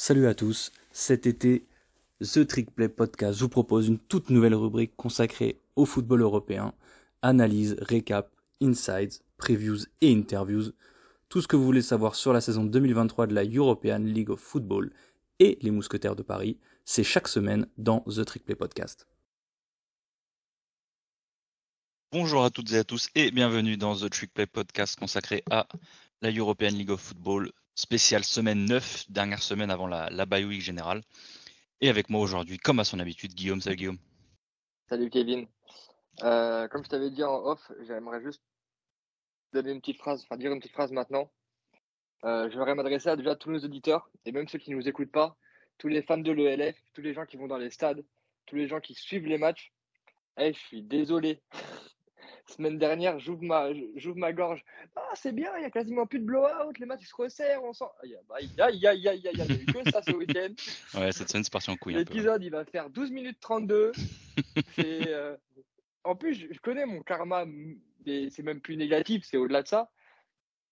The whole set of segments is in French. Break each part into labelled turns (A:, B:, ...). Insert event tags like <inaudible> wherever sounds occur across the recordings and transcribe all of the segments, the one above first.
A: Salut à tous, cet été, The Trick Play Podcast vous propose une toute nouvelle rubrique consacrée au football européen, analyse, récap, insights, previews et interviews, tout ce que vous voulez savoir sur la saison 2023 de la European League of Football et les Mousquetaires de Paris, c'est chaque semaine dans The Trick Play Podcast.
B: Bonjour à toutes et à tous et bienvenue dans The Trick Play Podcast consacré à la European League of Football, spéciale semaine 9, dernière semaine avant la, la week générale. Et avec moi aujourd'hui, comme à son habitude, Guillaume. Salut Guillaume.
C: Salut Kevin. Euh, comme je t'avais dit en off, j'aimerais juste donner une petite phrase, enfin dire une petite phrase maintenant. Euh, j'aimerais m'adresser à déjà tous nos auditeurs et même ceux qui ne nous écoutent pas, tous les fans de l'ELF, tous les gens qui vont dans les stades, tous les gens qui suivent les matchs. Eh, je suis désolé. Semaine dernière, j'ouvre ma, j'ouvre ma gorge. Ah, c'est bien, il y a quasiment plus de blowout, les matchs ils se resserrent, on sent. Aïe, aïe, aïe, aïe, aïe, aïe, il n'y a eu que ça ce week-end.
B: Ouais, cette semaine c'est parti en couille.
C: L'épisode, il va faire 12 minutes 32. C'est, euh, En plus, je connais mon karma, c'est même plus négatif, c'est au-delà de ça.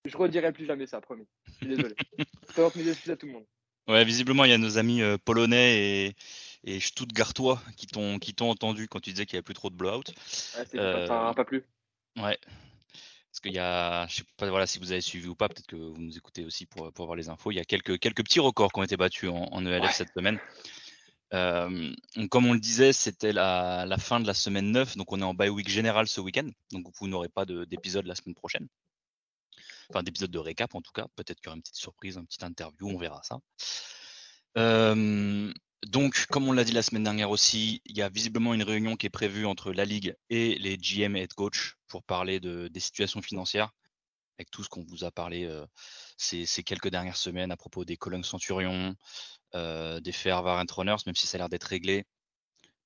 C: Je redirai plus jamais ça, promis. Je suis désolé. <laughs> Je mes excuses à tout le monde.
B: Ouais, visiblement, il y a nos amis euh, polonais et, et stuttgartois qui t'ont qui t'ont entendu quand tu disais qu'il n'y avait plus trop de blowout.
C: Ouais,
B: Euh,
C: ça n'a pas plu.
B: Ouais. Parce qu'il y a, je sais pas voilà, si vous avez suivi ou pas, peut-être que vous nous écoutez aussi pour, pour avoir les infos. Il y a quelques, quelques petits records qui ont été battus en, en ELF
C: Ouais.
B: cette semaine. Euh, comme on le disait, c'était la, la fin de la semaine 9, donc on est en bye week général ce week-end, donc vous n'aurez pas de- d'épisode la semaine prochaine. Enfin, d'épisode de récap en tout cas. Peut-être qu'il y aura une petite surprise, une petite interview, on verra ça. Euh, donc, comme on l'a dit la semaine dernière aussi, il y a visiblement une réunion qui est prévue entre la Ligue et les GM et head coach pour parler de, des situations financières, avec tout ce qu'on vous a parlé euh, ces, ces quelques dernières semaines à propos des Cologne Centurions, euh, des Fairvarent Runners, même si ça a l'air d'être réglé,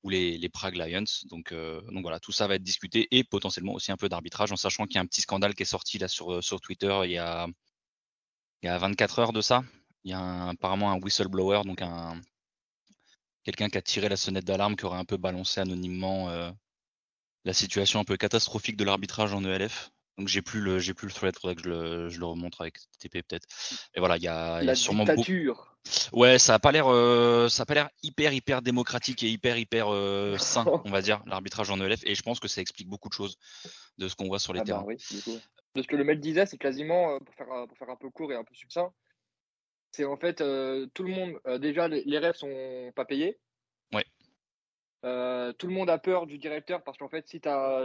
B: ou les, les Prague Lions. Donc, euh, donc voilà, tout ça va être discuté et potentiellement aussi un peu d'arbitrage, en sachant qu'il y a un petit scandale qui est sorti là sur, euh, sur Twitter il y, a, il y a 24 heures de ça. Il y a un- apparemment un whistleblower, donc un quelqu'un qui a tiré la sonnette d'alarme, qui aurait un peu balancé anonymement euh, la situation un peu catastrophique de l'arbitrage en ELF. Donc j'ai plus le j'ai plus le thread, faudrait que je le, je le remontre avec TP peut-être. Et voilà, il y a, y a
C: La
B: sûrement beaucoup.
C: dictature.
B: Ouais, ça a pas l'air, euh, ça a pas l'air hyper hyper démocratique et hyper hyper euh, sain, <laughs> on va dire, l'arbitrage en ELF. Et je pense que ça explique beaucoup de choses de ce qu'on voit sur les
C: Ah bah
B: terrains.
C: oui, du coup. De ce que le mec disait, c'est quasiment, pour faire, pour faire un peu court et un peu succinct, c'est en fait euh, tout le monde, euh, déjà les, les rêves sont pas payés.
B: Ouais.
C: Euh, tout le monde a peur du directeur parce qu'en fait, si tu as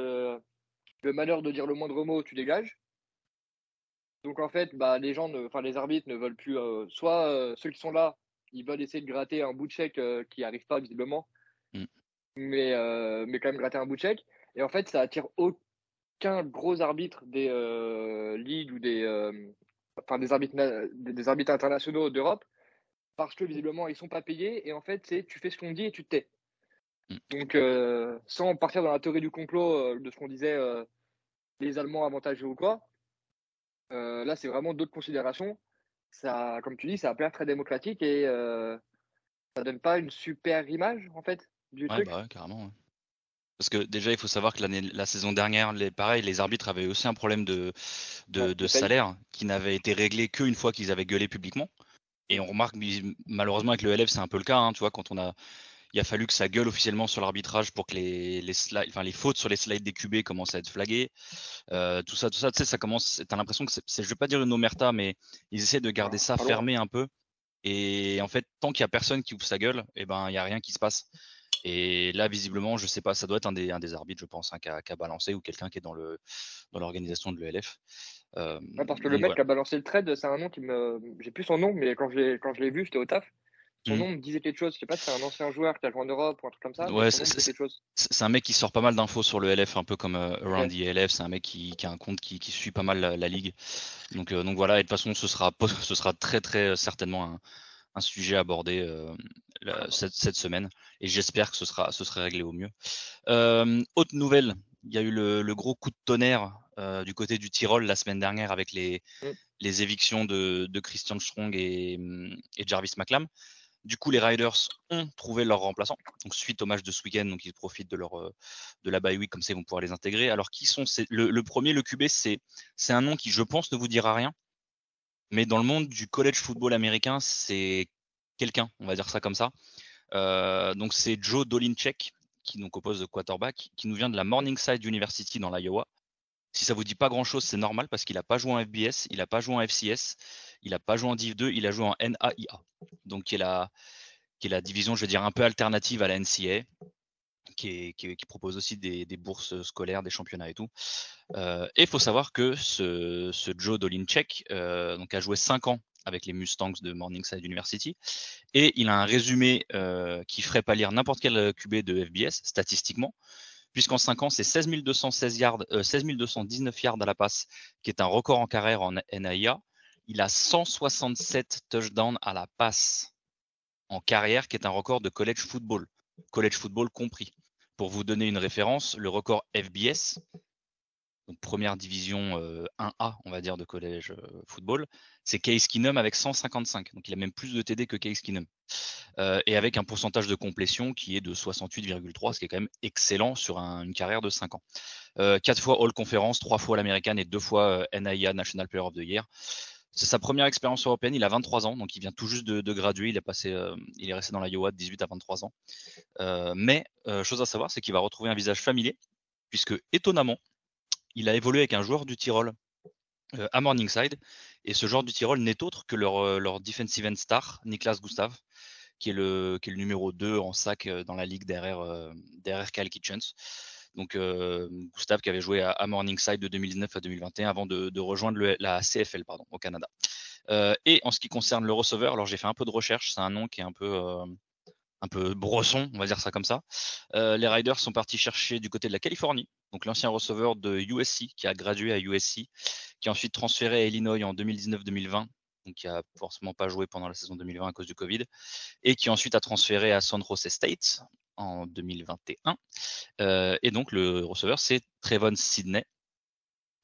C: le malheur de dire le moindre mot, tu dégages. Donc en fait, bah, les gens, ne- enfin les arbitres ne veulent plus, soit ceux qui sont là, ils veulent essayer de gratter un bout de chèque qui n'arrive pas visiblement,
B: Mm.
C: mais, mais quand même gratter un bout de chèque. Et en fait, ça attire aucun gros arbitre des ligues ou des, enfin des arbitres, des, internationaux d'Europe parce que visiblement ils sont pas payés et en fait c'est tu fais ce qu'on dit et tu te tais.
B: Mm.
C: Donc euh, sans partir dans la théorie du complot euh, de ce qu'on disait euh, les Allemands avantagés ou quoi, là c'est vraiment d'autres considérations. Ça, comme tu dis, ça a l'air très démocratique et ça donne pas une super image en fait du
B: Ouais,
C: truc.
B: bah ouais, carrément. ouais. Parce que déjà, il faut savoir que la saison dernière, les, pareil, les arbitres avaient aussi un problème de, de,
C: Ouais,
B: salaire qui n'avait été réglé qu'une fois qu'ils avaient gueulé publiquement. Et on remarque, malheureusement, avec le LF, c'est un peu le cas. hein, tu vois, quand on a, il a fallu que ça gueule officiellement sur l'arbitrage pour que les, les, slides, enfin, les fautes sur les slides des QB commencent à être flaguées. Euh, tout ça, tout ça, tu sais, ça commence. T'as l'impression que c'est, je vais pas dire une omerta, mais ils essaient de garder ça fermé un peu. Et en fait, tant qu'il y a personne qui ouvre sa gueule, et ben, il y a rien qui se passe. Et là, visiblement, je sais pas, ça doit être un des, un des arbitres, je pense, hein, qui, a, balancé ou quelqu'un qui est dans le dans l'organisation de l'ELF. Euh,
C: Ouais, parce que le mec
B: voilà.
C: qui a balancé le trade, c'est un nom qui me. J'ai plus son nom, mais quand je l'ai vu, j'étais au taf. Son
B: Mhm.
C: nom me disait quelque chose. Je sais pas si c'est un ancien joueur qui a joué en Europe ou un truc comme ça.
B: Ouais, c'est- un mec qui sort pas mal d'infos sur le LF, un peu comme euh, Around the LF. C'est un mec qui, qui a un compte qui, qui suit pas mal la, la ligue. Donc, euh, donc voilà, et de toute façon, ce sera, po- <laughs> ce sera très très certainement un, un sujet abordé euh, la- cette, cette semaine. Et j'espère que ce sera, ce sera réglé au mieux. Euh, autre nouvelle, il y a eu le, le gros coup de tonnerre euh, du côté du Tyrol la semaine dernière avec les,
C: Mm.
B: les évictions de, de Christian Strong et, et Jarvis McLam. Du coup, les Riders ont trouvé leur remplaçant. Donc, suite au match de ce week-end, donc ils profitent de leur euh, de la bye week comme ça, ils vont pouvoir les intégrer. Alors, qui sont ces... le, le premier, le QB, c'est c'est un nom qui, je pense, ne vous dira rien. Mais dans le monde du college football américain, c'est quelqu'un, on va dire ça comme ça. donc c'est Joe Dolinchek qui nous compose de quarterback, qui nous vient de la Morningside University dans l'Iowa. Si ça vous dit pas grand chose, c'est normal parce qu'il n'a pas joué en FBS, il n'a pas joué en FCS, il n'a pas joué en Div 2, il a joué en NAIA. Donc qui est la, qui est la division, je veux dire, un peu alternative à la NCA qui, propose aussi des, bourses scolaires, des championnats et tout. Euh, et il faut savoir que ce, Joe Dolinchek euh, donc a joué 5 ans avec les Mustangs de Morningside University. Et il a un résumé euh, qui ferait pas lire n'importe quel QB de FBS statistiquement, puisqu'en 5 ans, c'est 16 216 yards, 16 219 yards à la passe, qui est un record en carrière en NAIA. Il a 167 touchdowns à la passe en carrière, qui est un record de college football, college football compris. Pour vous donner une référence, le record FBS, donc première division 1A, euh, on va dire, de collège euh, football, c'est Case Keenum avec 155. Donc il a même plus de TD que Case Keenum. Euh, et avec un pourcentage de complétion qui est de 68,3, ce qui est quand même excellent sur une carrière de 5 ans. quatre fois All Conference, trois fois l'American et deux fois NAIA National Player of the Year. C'est sa première expérience européenne. Il a 23 ans, donc il vient tout juste de, graduer. Il, passé, il est resté dans la Iowa de 18 à 23 ans. mais chose à savoir, c'est qu'il va retrouver un visage familier, puisque étonnamment, il a évolué avec un joueur du Tyrol euh, à Morningside. Et ce joueur du Tyrol n'est autre que leur, euh, defensive end star, Niklas Gustav, qui est, le, numéro 2 en sac euh, dans la ligue derrière, derrière Kyle Kitchens. Donc Gustav qui avait joué à, Morningside de 2019 à 2021 avant de, rejoindre la CFL pardon, au Canada. et en ce qui concerne le receveur, alors j'ai fait un peu de recherche, c'est un nom qui est un peu un peu brosson, on va dire ça comme ça. Euh, les Riders sont partis chercher du côté de la Californie, donc l'ancien receveur de USC qui a gradué à USC, qui a ensuite transféré à Illinois en 2019-2020, donc qui a forcément pas joué pendant la saison 2020 à cause du Covid, et qui ensuite a transféré à San Jose State en 2021. Euh, et donc le receveur c'est Trevon Sidney.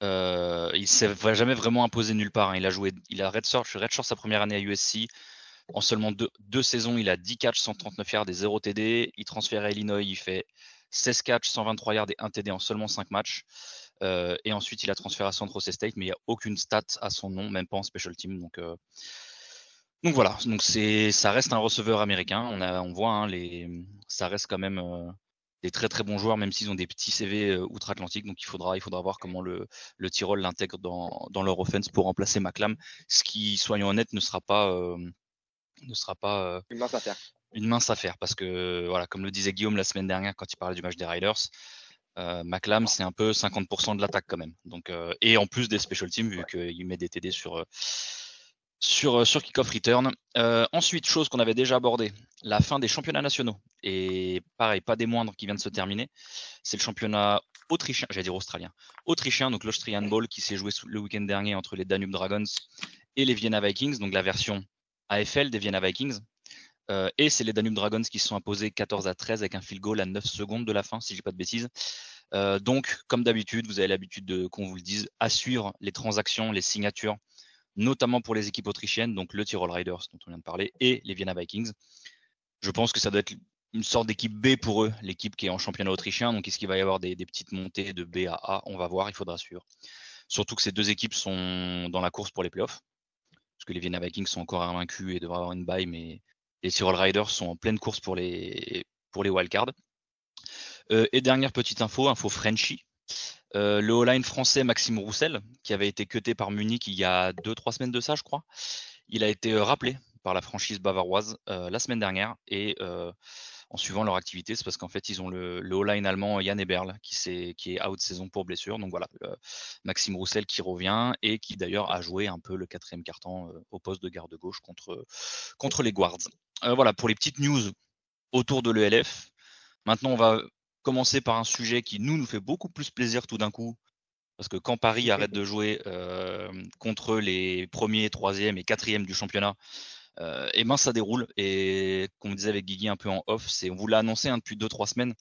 B: Euh, il s'est jamais vraiment imposé nulle part. Hein. Il a joué, il a redshirt, redshirt sa première année à USC. En seulement deux, saisons, il a 10 catchs, 139 yards et 0 TD. Il transfère à Illinois, il fait 16 catchs, 123 yards et 1 TD en seulement 5 matchs. Euh, et ensuite, il a transféré à San Jose State, mais il n'y a aucune stat à son nom, même pas en special team. Donc, euh, donc voilà, donc ça reste un receveur américain. On, a, on voit, hein, les, ça reste quand même euh, des très très bons joueurs, même s'ils ont des petits CV outre-Atlantique. Donc il faudra, il faudra voir comment le, le Tyrol l'intègre dans, dans, leur offense pour remplacer Maclam, ce qui, soyons honnêtes, ne sera pas ne sera pas
C: euh, une mince affaire.
B: Une mince affaire parce que voilà, comme le disait Guillaume la semaine dernière quand il parlait du match des Riders, euh, McLam c'est un peu 50% de l'attaque quand même. Donc euh, et en plus des special teams vu qu'il met des TD sur sur sur kickoff return. ensuite, chose qu'on avait déjà abordé, la fin des championnats nationaux et pareil, pas des moindres qui vient de se terminer. C'est le championnat autrichien, j'allais dire australien, autrichien, donc l'Austrian Ball qui s'est joué le week-end dernier entre les Danube Dragons et les Vienna Vikings, donc la version AFL des Vienna Vikings. Euh, et c'est les Danube Dragons qui se sont imposés 14 à 13 avec un field goal à 9 secondes de la fin, si je dis pas de bêtises. Euh, donc, comme d'habitude, vous avez l'habitude de qu'on vous le dise, à suivre les transactions, les signatures, notamment pour les équipes autrichiennes, donc le Tyrol Riders dont on vient de parler, et les Vienna Vikings. Je pense que ça doit être une sorte d'équipe B pour eux, l'équipe qui est en championnat autrichien. Donc, est-ce qu'il va y avoir des, petites montées de B à A? On va voir, il faudra suivre. Surtout que ces deux équipes sont dans la course pour les playoffs parce que les Vienna Vikings sont encore invaincus et devraient avoir une bye, mais les Tyrol Riders sont en pleine course pour les, pour les wildcards. Euh, et dernière petite info, info Frenchy. Euh, le O-line français Maxime Roussel, qui avait été cuté par Munich il y a 2-3 semaines de ça, je crois, il a été euh, rappelé par la franchise bavaroise la semaine dernière et en suivant leur activité. C'est parce qu'en fait, ils ont le, le line allemand Yann Eberl qui, est, qui est out saison pour blessure. Donc voilà, Maxime Roussel qui revient et qui d'ailleurs a joué un peu le quatrième carton euh, au poste de garde gauche contre, contre les Guards. Euh, voilà, pour les petites news autour de l'ELF. Maintenant, on va commencer par un sujet qui nous, nous fait beaucoup plus plaisir tout d'un coup. Parce que quand Paris arrête de jouer euh, contre les premiers, troisième et quatrième du championnat, euh, et ben ça déroule. Et comme on disait avec Guigui un peu en off, c'est on vous l'a annoncé hein, depuis 2-3 semaines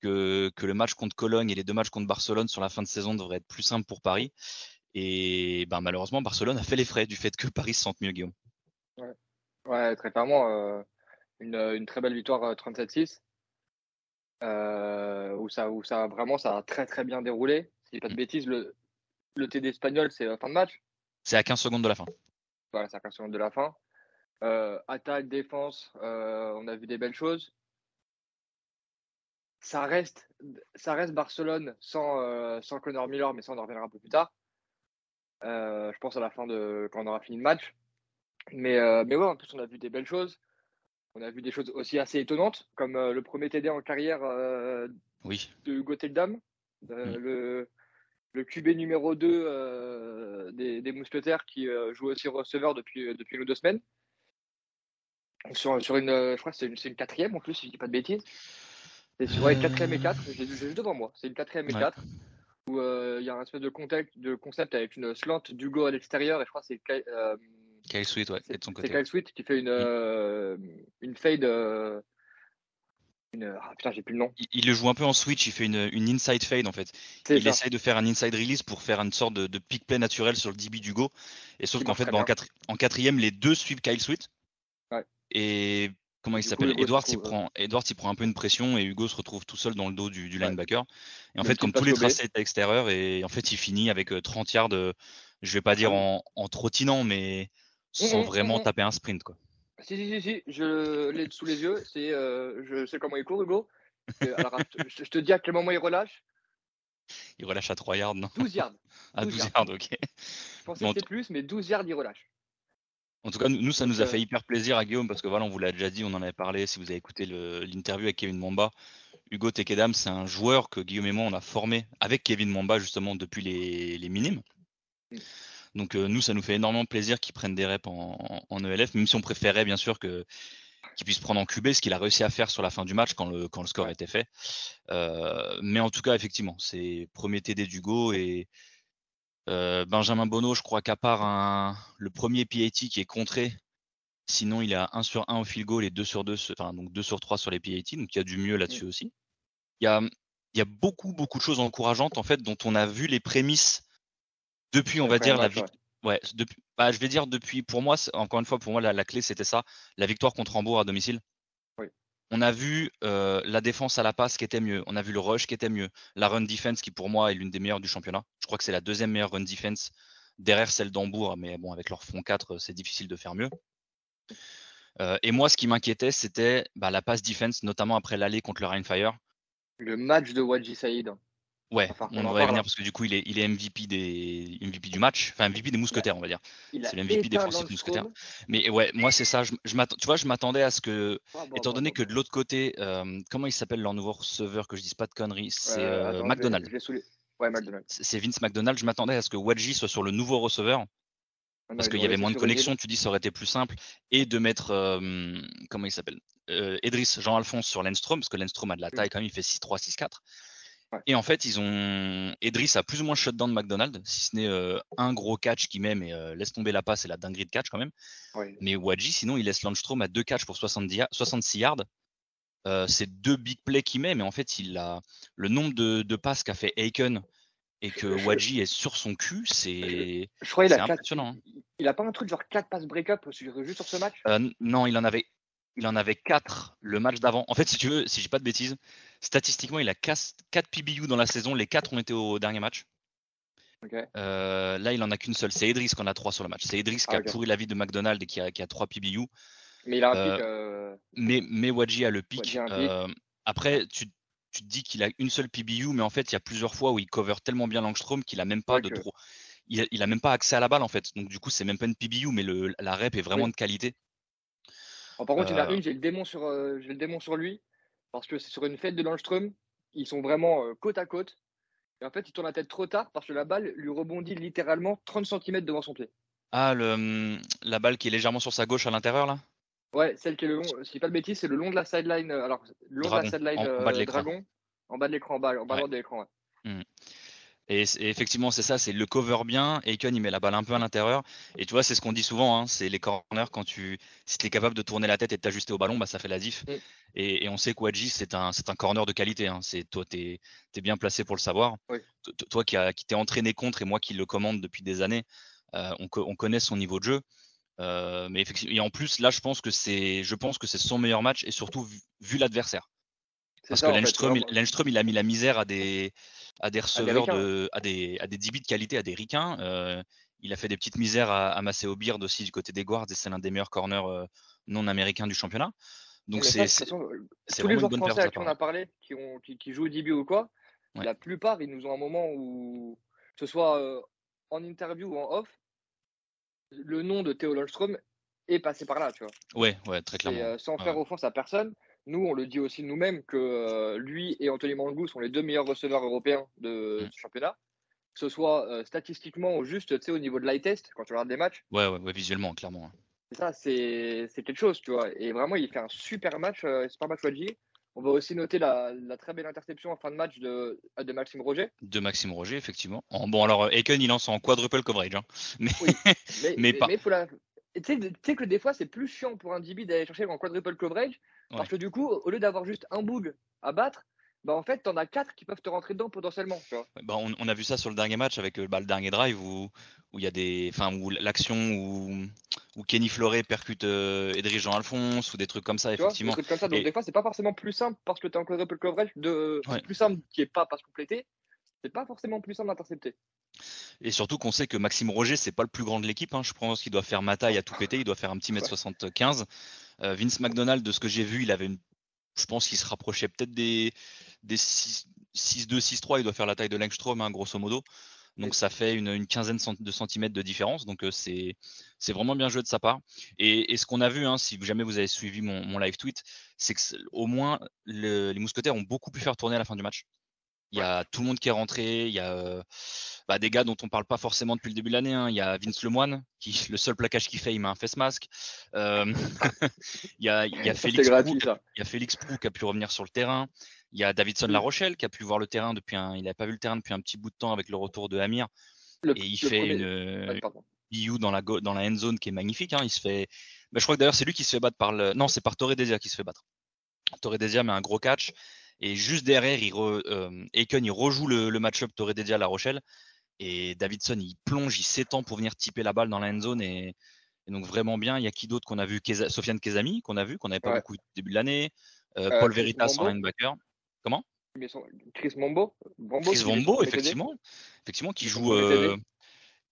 B: que, que, le match contre Cologne et les deux matchs contre Barcelone sur la fin de saison devraient être plus simples pour Paris. Et ben, malheureusement, Barcelone a fait les frais du fait que Paris se sente mieux, Guillaume.
C: Ouais, ouais très clairement, euh, une, une, très belle victoire 37-6. Euh, où ça, où ça vraiment ça a très très bien déroulé. Si pas de mm. bêtises, le, le TD espagnol, c'est la fin de match.
B: C'est à 15 secondes de la fin.
C: Voilà, c'est à 15 secondes de la fin. Attaque, défense, on a vu des belles choses. Ça reste, ça reste Barcelone sans, sans Connor Miller, mais ça on en reviendra un peu plus tard. je pense à la fin de quand on aura fini le match. Mais, mais ouais, en plus on a vu des belles choses. On a vu des choses aussi assez étonnantes, comme le premier TD en carrière
B: oui.
C: de Hugo Dame, mm. le, le QB numéro 2 des, des, Mousquetaires qui joue aussi receveur depuis, depuis ou deux semaines. Sur, sur une, je crois que c'est une, une, quatrième en plus, si je dis pas de bêtises. C'est sur une quatrième et 4, j'ai juste devant moi. C'est une quatrième et 4 où il y a un espèce de, concept, de concept avec une slant d'Hugo à l'extérieur et je crois que c'est
B: Kyle Sweet, ouais, de son côté.
C: C'est Kyle Sweet qui fait une, euh, une fade. Euh, une... Ah, putain, j'ai plus le nom.
B: Il, le joue un peu en switch, il fait une, une inside fade en fait. Il essaye de faire un inside release pour faire une sorte de, de pick play naturel sur le DB d'Hugo. Et sauf qu'en fait, bah, en, quatrième, les deux suivent Kyle Sweet. Et comment il s'appelle? Edward, il prend, Edward, il prend un peu une pression et Hugo se retrouve tout seul dans le dos du, du linebacker. Et en fait, comme tous les tracés à l'extérieur, et en fait, il finit avec 30 euh, yards, de, je vais pas dire ah en, en trottinant, mais sans vraiment taper un sprint. Quoi.
C: Si, si, si, si. je l'ai sous les yeux. C'est, euh, je sais comment il court, Hugo. Alors, <laughs> je, te dis à quel moment il relâche.
B: Il relâche à 3 yards, non?
C: 12 yards. <laughs>
B: à 12 yards, ok.
C: Je pensais que c'était plus, mais 12 yards, il relâche.
B: En tout cas, nous, ça nous a fait hyper plaisir à Guillaume parce que voilà, on vous l'a déjà dit, on en avait parlé. Si vous avez écouté l'interview avec Kevin Mamba, Hugo Tekedam, c'est un joueur que Guillaume et moi, on a formé avec Kevin Mamba justement depuis les, les minimes. Donc euh, nous, ça nous fait énormément plaisir qu'ils prennent des reps en, ELF, même si on préférait bien sûr que qu'il puisse prendre en QB, ce qu'il a réussi à faire sur la fin du match quand le, quand le score était fait. Euh, mais en tout cas, effectivement, c'est premier TD d'Hugo et euh, Benjamin Bonneau, je crois qu'à part un, le premier PAT qui est contré, sinon il a 1 sur 1 au field goal et 2 sur 2, enfin donc 2 sur 3 sur les PAT, donc il y a du mieux là-dessus aussi. Il y a, il y a beaucoup, beaucoup de choses encourageantes en fait dont on a vu les prémices depuis, on va dire, la victoire. Ouais, depuis, bah, je vais dire depuis, pour moi, encore une fois, pour moi, la, clé, c'était ça, la victoire contre Hambourg à domicile. On a vu euh, la défense à la passe qui était mieux, on a vu le rush qui était mieux, la run defense qui pour moi est l'une des meilleures du championnat. Je crois que c'est la deuxième meilleure run defense derrière celle d'Hambourg, mais bon, avec leur front 4, c'est difficile de faire mieux. Euh, et moi, ce qui m'inquiétait, c'était bah, la passe defense, notamment après l'aller contre le Rainfire.
C: Le match de Wadji Saïd.
B: Ouais, on, va y revenir parce que du coup, il est, il est MVP, des, MVP du match, enfin MVP des mousquetaires, on va dire. C'est le MVP défensif mousquetaires. Mais ouais, moi, c'est ça. Je, je tu vois, je m'attendais à ce que, étant donné que de l'autre côté, euh, comment il s'appelle leur nouveau receveur, que je dise pas de conneries, c'est euh, euh McDonald.
C: Ouais, McDonald.
B: C'est Vince McDonald. Je m'attendais à ce que Wadji soit sur le nouveau receveur. Ah parce qu'il y avait moins de connexion, tu dis ça aurait été plus simple, et de mettre, euh, comment il s'appelle? Edris Jean-Alphonse sur Lenstrom, parce que Lenstrom a de la taille quand même, il fait 6-3, 6-4. Et en fait, ils ont. Edris a plus ou moins shutdown de McDonald, si ce n'est euh, un gros catch qui met, mais euh, laisse tomber la passe et la dinguerie de catch quand même. Mais Wadji, sinon, il laisse Landstrom à deux catchs pour 70, 66 yards. Euh, c'est deux big plays qu'il met, mais en fait, il a le nombre de, passes qu'a fait Aiken et que Wadji est sur son cul, c'est impressionnant. Hein.
C: Il a pas un truc genre 4 passes break-up juste sur ce match?
B: Non, il en avait il en avait 4 le match d'avant. En fait, si tu veux, si j'ai pas de bêtises, statistiquement, il a 4 PBU dans la saison. Les 4 ont été au dernier match. Euh, là, il en a qu'une seule. C'est Edris qui en a 3 sur le match. C'est Edris qui a ah, pourri la vie de McDonald et qui a, qui a 3 PBU.
C: Mais il a un pic. Euh, euh,
B: mais, mais Wadji a le pic. après, tu, tu, te dis qu'il a une seule PBU, mais en fait, il y a plusieurs fois où il cover tellement bien Langstrom qu'il a même pas de trop. Il a, même pas accès à la balle en fait. Donc du coup, c'est même pas une PBU, mais le, la rep est vraiment de qualité
C: par contre, il a euh. une, j'ai le, démon sur, euh, le démon sur lui, parce que c'est sur une fête de Landstrom, ils sont vraiment euh, côte à côte. Et en fait, il tourne la tête trop tard parce que la balle lui rebondit littéralement 30 cm devant son pied.
B: Ah, le, hum, la balle qui est légèrement sur sa gauche à l'intérieur, là?
C: Ouais, celle qui est le long, si pas de bêtises, c'est le long de la sideline, alors, le long de la sideline en, bas de Dragon, en bas de l'écran, en bas, en bas de l'écran.
B: Mmh. Et, effectivement, c'est ça, c'est le cover bien. Aiken, il met la balle un peu à l'intérieur. Et tu vois, c'est ce qu'on dit souvent, hein, c'est les corners, quand tu si es capable de tourner la tête et de t'ajuster au ballon, bah, ça fait la diff. Mm. Et, on sait qu'Wadji, c'est un, un corner de qualité. Hein. C'est, toi, tu es, bien placé pour le savoir. Toi qui, qui t'es entraîné contre et moi qui le commande depuis des années, euh, on, on, connaît son niveau de jeu. Euh, mais effectivement, et en plus, là, je pense que c'est, je pense que c'est son meilleur match et surtout vu l'adversaire. Parce que Lenström, il, a mis la misère à des, à des receveurs, de, à des, à des débits de qualité, à des ricains. Euh, il a fait des petites misères à, à Maceo Beard aussi du côté des guards et c'est l'un des meilleurs corners non américains du championnat. Donc c'est
C: tous les joueurs français à qui on a parlé, qui, ont, qui, jouent au DB ou quoi, la plupart, ils nous ont un moment où, que ce soit en interview ou en off, le nom de Théo Lundström est passé par là, tu vois.
B: Ouais, ouais, très clairement.
C: sans faire offense à personne, nous, on le dit aussi nous-mêmes que lui et Anthony Mangou sont les deux meilleurs receveurs européens de mmh. ce championnat. Que ce soit statistiquement ou juste au niveau de l'eye test, quand tu regardes des matchs.
B: Ouais, ouais, ouais visuellement, clairement.
C: Ça, c'est quelque chose, tu vois. Et vraiment, il fait un super match, euh, super match Wadji. On va aussi noter la, très belle interception en fin de match de, de Maxime Roger.
B: De Maxime Roger, effectivement. bon, alors, Eken, il lance en quadruple coverage. Hein. Mais, <laughs>
C: mais, mais, pas. faut la... Tu sais que des fois, c'est plus chiant pour un DB d'aller chercher en quadruple coverage. Parce que du coup, au lieu d'avoir juste un bug à battre, bah en fait, t'en as quatre qui peuvent te rentrer dedans potentiellement. Tu vois.
B: Bah on, on, a vu ça sur le dernier match avec euh, bah, le dernier drive où où il y a des, enfin où l'action où, où Kenny Floré percute euh, Edrich Jean Alphonse ou des trucs comme ça effectivement.
C: des trucs comme ça. Donc des fois, c'est pas forcément plus simple parce que tu as encore un peu le coverage de, c'est plus simple qui est pas passe complété. C'est pas forcément plus simple d'intercepter.
B: Et surtout qu'on sait que Maxime Roger, c'est pas le plus grand de l'équipe. Hein. Je pense qu'il doit faire ma taille à tout péter. Il doit faire un petit mètre 75. Euh, Vince McDonald, de ce que j'ai vu, il avait une je pense qu'il se rapprochait peut-être des, des 6-2, 6-3. Il doit faire la taille de Langstrom, hein, grosso modo. Donc ça fait une, quinzaine de centimètres de différence. Donc euh, c'est vraiment bien joué de sa part. Et, ce qu'on a vu, hein, si jamais vous avez suivi mon, live tweet, c'est que au moins les mousquetaires ont beaucoup pu faire tourner à la fin du match. Il y a tout le monde qui est rentré. Il y a euh, bah, des gars dont on parle pas forcément depuis le début de l'année. Hein. Il y a Vince Lemoine, qui <laughs> le seul plaquage qu'il fait, il met un face masque. Euh, <laughs> il, y a, il, y a Félix Prou, il y a Félix Prou qui a pu revenir sur le terrain. Il y a Davidson La Rochelle qui a pu voir le terrain depuis un. Il n'a pas vu le terrain depuis un petit bout de temps avec le retour de Amir. et il fait une BU dans la, dans la end zone qui est magnifique. Hein. Il se fait. Bah, je crois que d'ailleurs c'est lui qui se fait battre par le. Non, c'est par Torre Desia qui se fait battre. Torre Desia met un gros catch. Et juste derrière, il euh, il rejoue le, le match-up Torre Desia La Rochelle. Et Davidson, il plonge, il s'étend pour venir tiper la balle dans la end zone. Et, donc vraiment bien. Il y a qui d'autre qu'on a vu? Sofiane Kezami, qu'on a vu, qu'on n'avait pas beaucoup au début de l'année. Euh, euh, Paul Veritas en linebacker. Comment?
C: Chris Mombo.
B: Chris Mombo, effectivement. Effectivement, qui joue.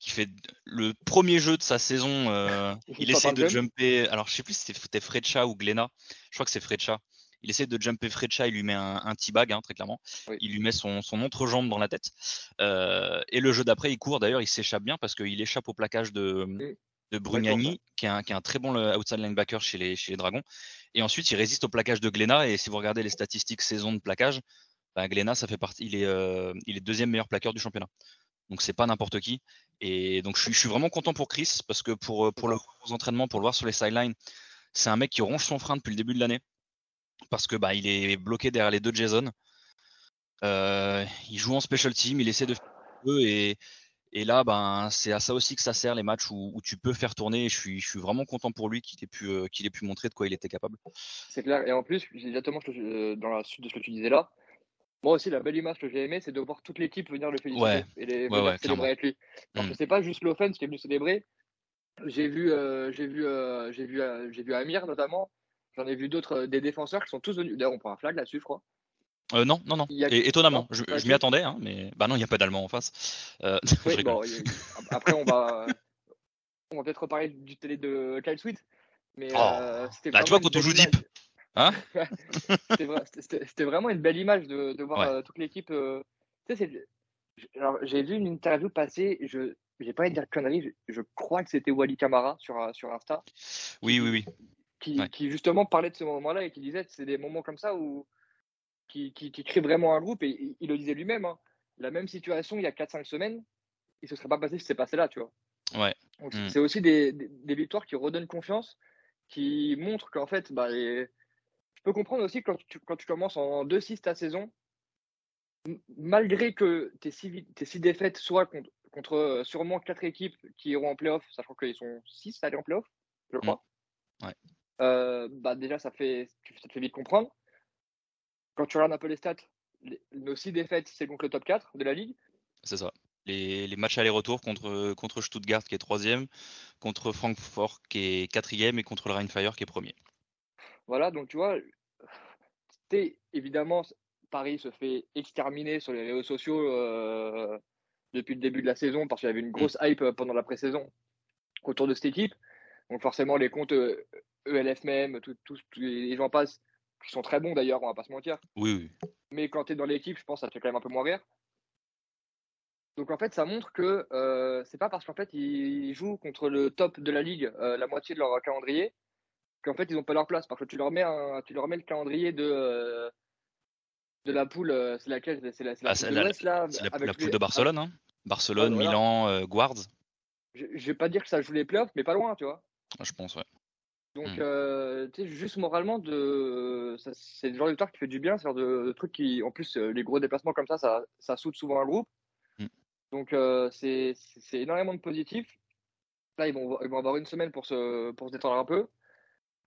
B: Qui fait le premier jeu de sa saison. <laughs> il essaie de jumper. Alors, je sais plus si c'était Fredcha ou Glenna. Je crois que c'est Fredcha. Il essaie de jumper Fredcha, il lui met un, un T-bag, hein, très clairement. Il lui met son, son entre-jambe dans la tête. Euh, et le jeu d'après, il court. D'ailleurs, il s'échappe bien parce qu'il échappe au plaquage de, de Brugnani, qui est, un, qui est un très bon outside linebacker chez les, chez les Dragons. Et ensuite, il résiste au plaquage de Glenna. Et si vous regardez les statistiques saison de plaquage, ben Glenna, ça fait partie. Il est, euh, il est deuxième meilleur plaqueur du championnat. Donc c'est pas n'importe qui. Et donc je suis, je suis, vraiment content pour Chris parce que pour, pour le aux entraînements, pour le voir sur les sidelines, c'est un mec qui ronge son frein depuis le début de l'année parce que bah, il est bloqué derrière les deux Jason. Euh, il joue en special team, il essaie de faire et, et là, ben, c'est à ça aussi que ça sert les matchs où, tu peux faire tourner. Et je suis, je suis vraiment content pour lui qu'il ait pu, euh, qu'il ait pu montrer de quoi il était capable.
C: C'est clair. Et en plus, exactement euh, dans la suite de ce que tu disais là. Moi aussi, la belle image que j'ai aimée, c'est de voir toute l'équipe venir le féliciter et les, célébrer avec lui. Parce que mm. c'est pas juste l'offense qui est venu célébrer. J'ai vu, j'ai vu, j'ai vu, j'ai vu Amir notamment J'en ai vu d'autres, euh, des défenseurs qui sont tous venus. D'ailleurs, on prend un flag là-dessus, je crois.
B: Euh, non, non, non. Et, étonnamment, je, m'y attendais, hein, mais bah non, il n'y a pas d'allemand en face. Euh, <laughs>
C: après, on va, on va peut-être reparler du télé de Kyle Sweet. Mais oh.
B: euh, bah, tu vois, quand on joue deep, hein <laughs>
C: c'était vraiment une belle image de, de voir toute l'équipe. j'ai vu une interview passer, je n'ai pas envie de dire connerie, je, je crois que c'était Wally Camara sur, sur Insta.
B: Oui, oui, oui
C: qui, justement parlait de ce moment-là et qui disait que c'est des moments comme ça où qui, qui, créent vraiment un groupe et il le disait lui-même. Hein. la même situation il y a 4-5 semaines, il ne se serait pas passé si c'est passé là, tu vois.
B: Ouais.
C: Mm. C'est aussi des, des, victoires qui redonnent confiance, qui montrent qu'en fait, bah, je peux comprendre aussi quand tu, quand tu commences en 2-6 ta saison, malgré que tes 6 tes défaites soient contre, contre, euh, sûrement 4 équipes qui iront en playoff, sachant qu'ils sont 6 à aller en playoff, je crois.
B: Mm. Ouais.
C: Euh, bah déjà, ça, fait, ça te fait vite comprendre. Quand tu regardes un peu les stats, nos six défaites, c'est contre le top 4 de la ligue.
B: C'est ça. Les, les matchs aller-retour contre, contre Stuttgart qui est troisième, contre Francfort qui est quatrième et contre le Rheinfire qui est premier.
C: Voilà, donc tu vois, évidemment, Paris se fait exterminer sur les réseaux sociaux euh, depuis le début de la saison parce qu'il y avait une grosse hype pendant la pré-saison autour de cette équipe. Donc forcément, les comptes ELF même, tous les gens passent, qui sont très bons d'ailleurs, on va pas se mentir.
B: Oui, oui.
C: Mais quand tu es dans l'équipe, je pense que ça fait quand même un peu moins rire. Donc en fait, ça montre que euh, c'est pas parce qu'en fait ils jouent contre le top de la ligue euh, la moitié de leur calendrier qu'en fait ils n'ont pas leur place. Parce que tu leur mets un, tu leur mets le calendrier de euh, de la poule, euh, c'est laquelle? C'est la,
B: la,
C: poule
B: de
C: l'Ouest là.
B: C'est la, poule de Barcelone, hein Barcelone,
C: voilà.
B: Milan, Guards.
C: Je, je vais pas dire que ça joue les playoffs, mais pas loin, tu vois.
B: Ah, Je pense, ouais.
C: Donc,
B: Hmm.
C: euh, tu sais, juste moralement, de... ça- c'est le genre de victoire qui fait du bien, c'est le genre de, de truc qui, en plus, euh, les gros déplacements comme ça, ça, ça soude souvent un groupe.
B: Hmm.
C: Donc, euh, c'est énormément de positifs. Là, ils vont, ils vont avoir une semaine pour se, pour se détendre un peu.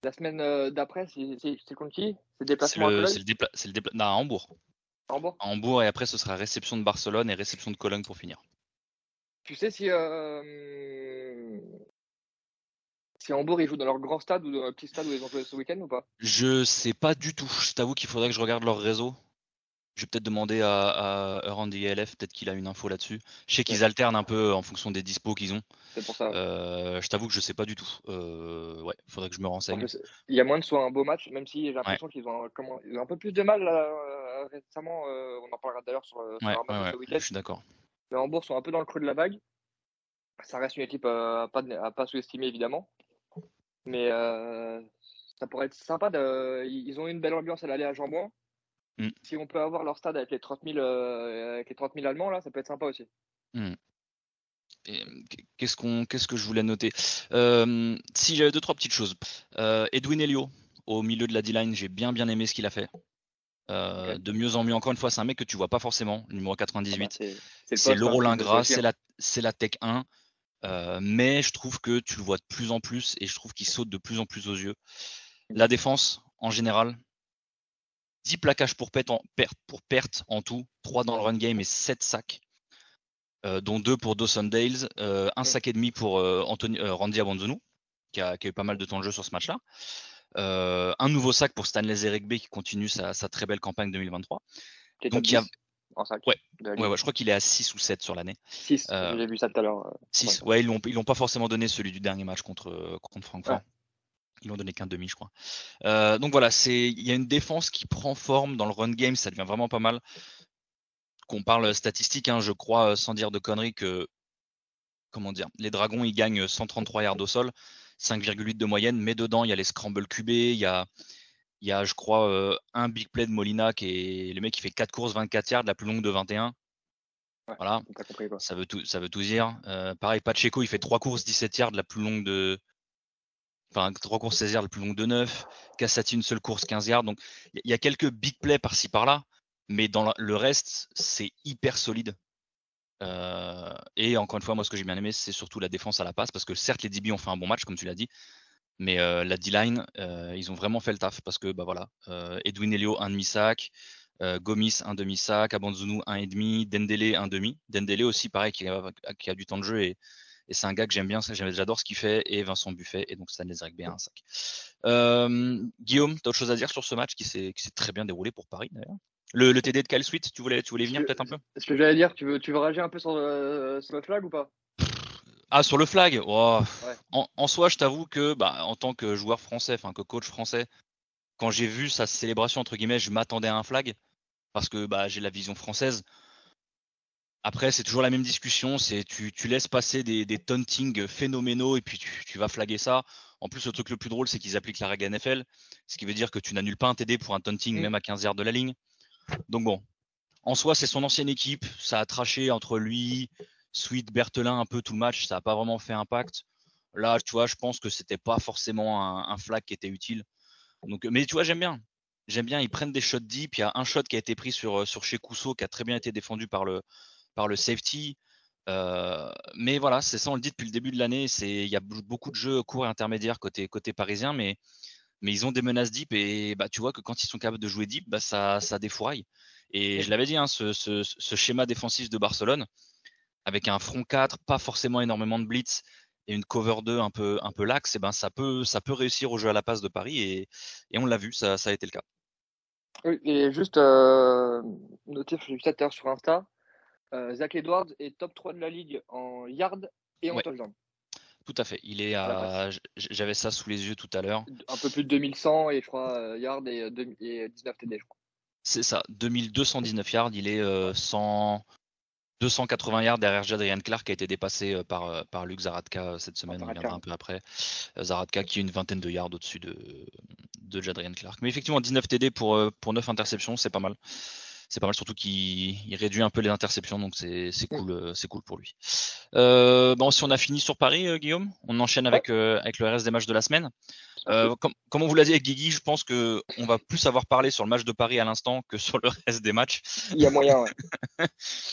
C: La semaine euh, d'après, c'est contre qui? C'est à
B: le,
C: Cologne?
B: c'est le dépla- c'est le dépla- non, à Hambourg.
C: à Hambourg?
B: À Hambourg, et après, ce sera réception de Barcelone et réception de Cologne pour finir.
C: Tu sais si, euh, si Hambourg, ils jouent dans leur grand stade ou dans leur petit stade où ils ont joué ce week-end ou pas?
B: Je sais pas du tout. Je t'avoue qu'il faudrait que je regarde leur réseau. Je vais peut-être demander à, à Randy ELF, peut-être qu'il a une info là-dessus. Je sais qu'ils
C: Ouais.
B: alternent un peu en fonction des dispos qu'ils ont.
C: C'est pour ça.
B: Euh, je t'avoue que je sais pas du tout. Euh, ouais, faudrait que je me renseigne.
C: C'est- Il y a moins de soit un beau match, même si j'ai l'impression qu'ils ont, un- comment, ils ont un peu plus de mal euh, récemment. on en parlera d'ailleurs sur, sur leur match ce week-end.
B: je suis d'accord.
C: Les Hambourg sont un peu dans le creux de la vague. Ça reste une équipe euh, à pas, à pas sous-estimer évidemment. Mais euh, ça pourrait être sympa. De... Ils ont une belle ambiance à l'aller à Jambon.
B: Mm.
C: Si on peut avoir leur stade avec les 30 000, euh, avec les 30 000 Allemands, là, ça peut être sympa aussi.
B: Et, Qu'est-ce qu'on, qu'est-ce que je voulais noter? Euh, Si j'avais deux trois petites choses. Euh, Edwin Elio au milieu de la D-line, j'ai bien bien aimé ce qu'il a fait. Euh. De mieux en mieux. Encore une fois, c'est un mec que tu vois pas forcément, le numéro
C: Ah bah,
B: 98.
C: c'est le
B: c'est
C: poste,
B: le
C: hein,
B: rôle
C: de
B: ingrat,
C: choisir.
B: c'est la, c'est la tech 1. Euh, mais je trouve que tu le vois de plus en plus et je trouve qu'il saute de plus en plus aux yeux. La défense, en général, 10 plaquages pour perte en, perte, pour perte en tout, 3 dans le run game et 7 sacs, euh, dont 2 pour Dawson Dales, euh, un sac et demi pour euh, Anthony, euh, Randy Abonzonu, qui a, qui a eu pas mal de temps de jeu sur ce match-là. Euh, un nouveau sac pour Stanley Zerekbe qui continue sa, sa très belle campagne 2023.
C: Qui est
B: Donc, il y a-
C: 10 en sac
B: Ouais. je crois qu'il est à 6 ou 7 sur l'année.
C: 6,
B: Euh,
C: j'ai vu ça tout à l'heure. euh,
B: 6.
C: ouais.
B: Ouais, ils ils l'ont pas forcément donné celui du dernier match contre, euh, contre Francfort.
C: Ouais.
B: Ils l'ont donné qu'un demi, je crois. Euh, donc voilà, il y a une défense qui prend forme dans le run game, ça devient vraiment pas mal. Qu'on parle statistique, hein, je crois, euh, sans dire de conneries, que comment dire, les Dragons ils gagnent 133 yards au sol, 5,8 de moyenne, mais dedans il y a les scrambles QB, il y a il y a, je crois, euh, un big play de Molina qui est le mec qui fait 4 courses, 24 yards, la plus longue de 21.
C: Ouais.
B: Voilà,
C: compris
B: ça veut tout, ça veut tout dire. Euh, pareil, Pacheco, il fait 3 courses 17 yards, la plus longue de. Enfin, 3 courses 16 yards, la plus longue de 9. Cassati, une seule course 15 yards. Donc, il y, a quelques big plays par-ci par-là, mais dans le reste, c'est hyper solide. Euh, et encore une fois, moi, ce que j'ai bien aimé, c'est surtout la défense à la passe, parce que certes, les DB ont fait un bon match, comme tu l'as dit, mais euh, la D-line, euh, ils ont vraiment fait le taf, parce que, bah voilà, euh, Edwin Elio, un demi-sac, Gomis, un demi-sac, Abanzunu, un et demi, Dendele, un demi. Dendele aussi, pareil, qui a, qui a du temps de jeu et, et c'est un gars que j'aime bien, j'adore ce qu'il fait, et Vincent Buffet, et donc Stanley Zergbe, un sac. Guillaume, t'as autre chose à dire sur ce match qui s'est très bien déroulé pour Paris, d'ailleurs? Le, le TD de Kyle Sweet, tu voulais, tu voulais venir peut-être un peu?
C: Ce que j'allais dire, tu veux, tu veux rager un peu sur, sur le flag ou pas?
B: Ah, sur le flag oh,
C: Ouais.
B: en, en soi, je t'avoue que, bah, en tant que joueur français, enfin que coach français, quand j'ai vu sa célébration, entre guillemets, je m'attendais à un flag, parce que bah, j'ai la vision française. Après, c'est toujours la même discussion, c'est tu, tu laisses passer des, des tauntings phénoménaux et puis tu, tu vas flaguer ça. En plus, le truc le plus drôle, c'est qu'ils appliquent la règle NFL, ce qui veut dire que tu n'annules pas un TD pour un taunting,
C: Mm.
B: même à 15 yards de la ligne. Donc bon, en soi, c'est son ancienne équipe, ça a traché entre lui, Sweet, Berthelin un peu tout le match, ça n'a pas vraiment fait impact. Là, tu vois, je pense que c'était pas forcément un, un flag qui était utile. Donc, mais tu vois, j'aime bien. J'aime bien, ils prennent des shots deep. Il y a un shot qui a été pris sur, euh, sur chez Cousseau, qui a très bien été défendu par le, par le safety. Euh, mais voilà, c'est ça, on le dit depuis le début de l'année. C'est, il y a beaucoup de jeux courts et intermédiaires côté, côté parisien, mais, mais ils ont des menaces deep et bah, tu vois que quand ils sont capables de jouer deep, bah, ça, ça défouraille. Et je l'avais dit, hein, ce, ce, ce schéma défensif de Barcelone, avec un front 4, pas forcément énormément de blitz et une cover 2 un peu, un peu laxe, et ben ça peut, ça peut réussir au jeu à la passe de Paris et, et on l'a vu, ça, ça a été le cas.
C: Oui, et juste euh, noter, je l'ai vu tout à l'heure sur Insta, Zach Edwards est top 3 de la ligue en yard et en touchdown.
B: Tout à fait. Il est à. J'avais ça sous les yeux tout à l'heure.
C: Un peu plus de 2100 et je crois yards et, 19 TD, je crois.
B: C'est ça, 2219 yards. Il est 100, 280 yards derrière Jadrian Clark qui a été dépassé euh, par, euh, par Luc Zaradka euh, cette semaine, on reviendra un peu après. Zaradka qui est une vingtaine de yards au-dessus de, de Jadrian Clark. Mais effectivement, 19 TD pour, pour 9 interceptions, c'est pas mal. C'est pas mal, surtout qu'il réduit un peu les interceptions, donc c'est cool, c'est cool pour lui. bon, si on a fini sur Paris, Guillaume, on enchaîne avec, avec le reste des matchs de la semaine. Euh, comme, on vous l'a dit avec Guigui, je pense qu'on va plus avoir parlé sur le match de Paris à l'instant que sur le reste des matchs.
C: Il y a <laughs> moyen,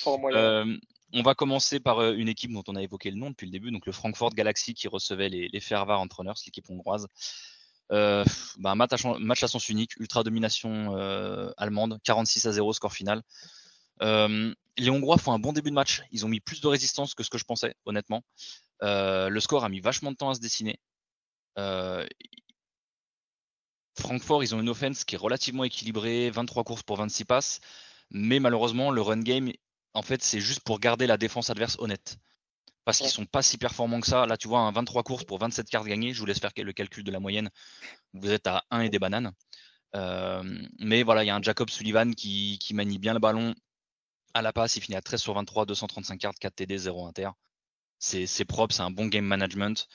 B: euh, on va commencer par euh, une équipe dont on a évoqué le nom depuis le début, donc le Frankfurt Galaxy qui recevait les, les Fervar Entrepreneurs, l'équipe hongroise. Euh, bah, match, à, match, à, sens unique, ultra domination allemande, 46 à 0 score final. les Hongrois font un bon début de match. Ils ont mis plus de résistance que ce que je pensais, honnêtement. le score a mis vachement de temps à se dessiner. Euh, Francfort, ils ont une offense qui est relativement équilibrée, 23 courses pour 26 passes, mais malheureusement, le run game, en fait, c'est juste pour garder la défense adverse honnête. Parce qu'ils sont pas si performants que ça. Là, tu vois, un 23 courses pour 27 cartes gagnées. Je vous laisse faire le calcul de la moyenne. Vous êtes à 1 et des bananes. Euh, mais voilà, il y a un Jacob Sullivan qui, manie bien le ballon à la passe. Il finit à 13 sur 23, 235 cartes, 4 TD, 0 inter. C'est propre, c'est un bon game management.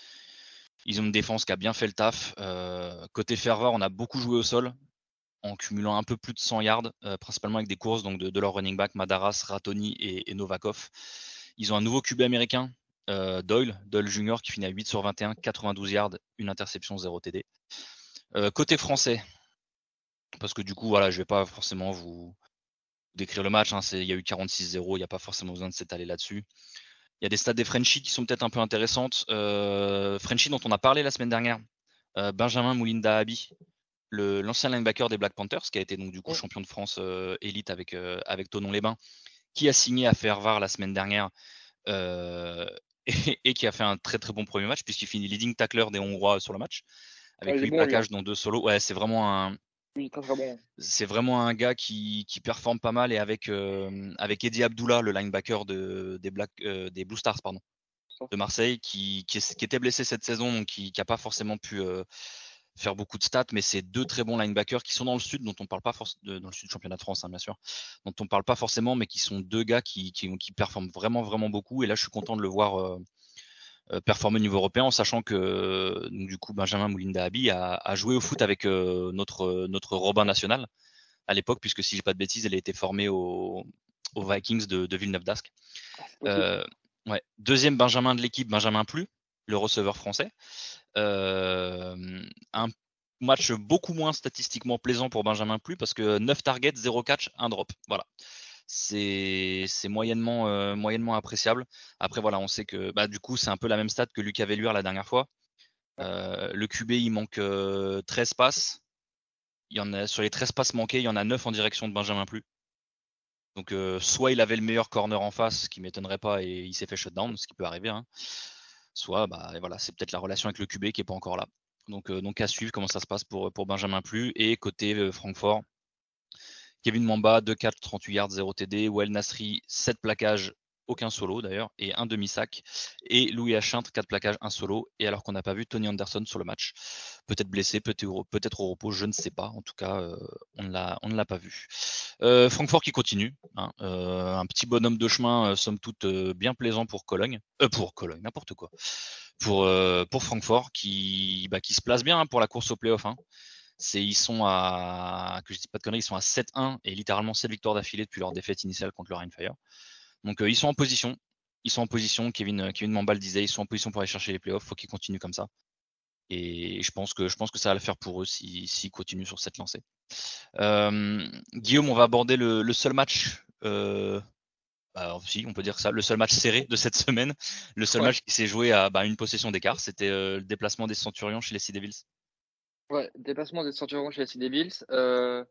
B: Ils ont une défense qui a bien fait le taf. Euh, côté ferveur, on a beaucoup joué au sol en cumulant un peu plus de 100 yards, euh, principalement avec des courses donc de, leur running back, Madaras, Ratoni et, Novakov. Ils ont un nouveau QB américain, euh, Doyle, Doyle Junior, qui finit à 8 sur 21, 92 yards, une interception, 0 TD. côté français, parce que du coup, voilà, je ne vais pas forcément vous décrire le match. Hein, il y a eu 46-0, il n'y a pas forcément besoin de s'étaler là-dessus. Il y a des stats des Frenchies qui sont peut-être un peu intéressantes. Euh, Frenchie dont on a parlé la semaine dernière, euh, Benjamin Moulinda Abi, l'ancien linebacker des Black Panthers, qui a été donc du coup champion de France euh, élite avec, euh, avec Tonon-les-Bains, qui a signé à Fervar la semaine dernière <laughs> et, qui a fait un très très bon premier match puisqu'il finit leading tackler des Hongrois sur le match avec 8 plaquages dans deux solos. Ouais, c'est vraiment un, c'est vraiment un gars qui, performe pas mal et avec, euh, avec Eddie Abdullah, le linebacker de, des, Black, euh, des Blue Stars pardon, de Marseille, qui, qui, était blessé cette saison, donc qui n'a pas forcément pu euh, faire beaucoup de stats, mais c'est deux très bons linebackers qui sont dans le sud, dont on parle pas forcément, dans le sud du championnat de France, hein, bien sûr, dont on parle pas forcément, mais qui sont deux gars qui, qui, qui performent vraiment, vraiment beaucoup. Et là, je suis content de le voir performer au niveau européen, en sachant que du coup Benjamin Moulinda Abi a, a, joué au foot avec euh, notre notre Robin national à l'époque, puisque si j'ai pas de bêtises, elle a été formée au, aux Vikings de, de Villeneuve d'Ascq. Ah, euh, ouais. Deuxième Benjamin de l'équipe, Benjamin Plus, le receveur français. Euh, un match beaucoup moins statistiquement plaisant pour Benjamin Plus parce que 9 targets, 0 catch, 1 drop. Voilà c'est moyennement, euh, moyennement appréciable. Après, voilà, on sait que bah, du coup, c'est un peu la même stat que Lucas Velluire la dernière fois. Euh, le QB, il manque 13 euh, passes. Il y en a, sur les 13 passes manquées, il y en a 9 en direction de Benjamin Plus. Donc, soit il avait le meilleur corner en face, ce qui m'étonnerait pas, et il s'est fait shutdown, ce qui peut arriver. Hein. Soit, bah, voilà, c'est peut-être la relation avec le QB qui est pas encore là. Donc, donc à suivre comment ça se passe pour Benjamin Plus. Et côté Francfort, Kevin Mamba, 2-4, 38 yards, 0 TD. Well Nasri, 7 plaquages, aucun solo d'ailleurs, et un demi-sac. Et Louis Achinte, 4 plaquages, 1 solo. Et alors qu'on n'a pas vu Tony Anderson sur le match. Peut-être blessé, peut-être au repos, je ne sais pas. En tout cas, euh, on, ne l'a pas vu. Euh, Francfort qui continue. Hein. Euh, un petit bonhomme de chemin, somme toute, bien plaisant pour Cologne. pour Cologne, n'importe quoi. Pour, Francfort qui, bah, qui se place bien hein, pour la course au playoff. Hein c'est ils sont à que je dis pas de conneries, ils sont à 7-1 et littéralement 7 victoires d'affilée depuis leur défaite initiale contre le Rainfire. Donc euh, ils sont en position, ils sont en position. Kevin euh, Kevin Mambal disait ils sont en position pour aller chercher les playoffs. Faut qu'ils continuent comme ça. Et je pense que je pense que ça va le faire pour eux s'ils si, continuent sur cette lancée. Euh, Guillaume, on va aborder le, seul match. Euh, bah, si, on peut dire ça, le seul match serré de cette semaine, le seul match qui s'est joué à bah, une possession d'écart, c'était le déplacement des Centurions chez les Sea Devils.
C: Ouais, dépassement des Centurions chez les Devils. Euh,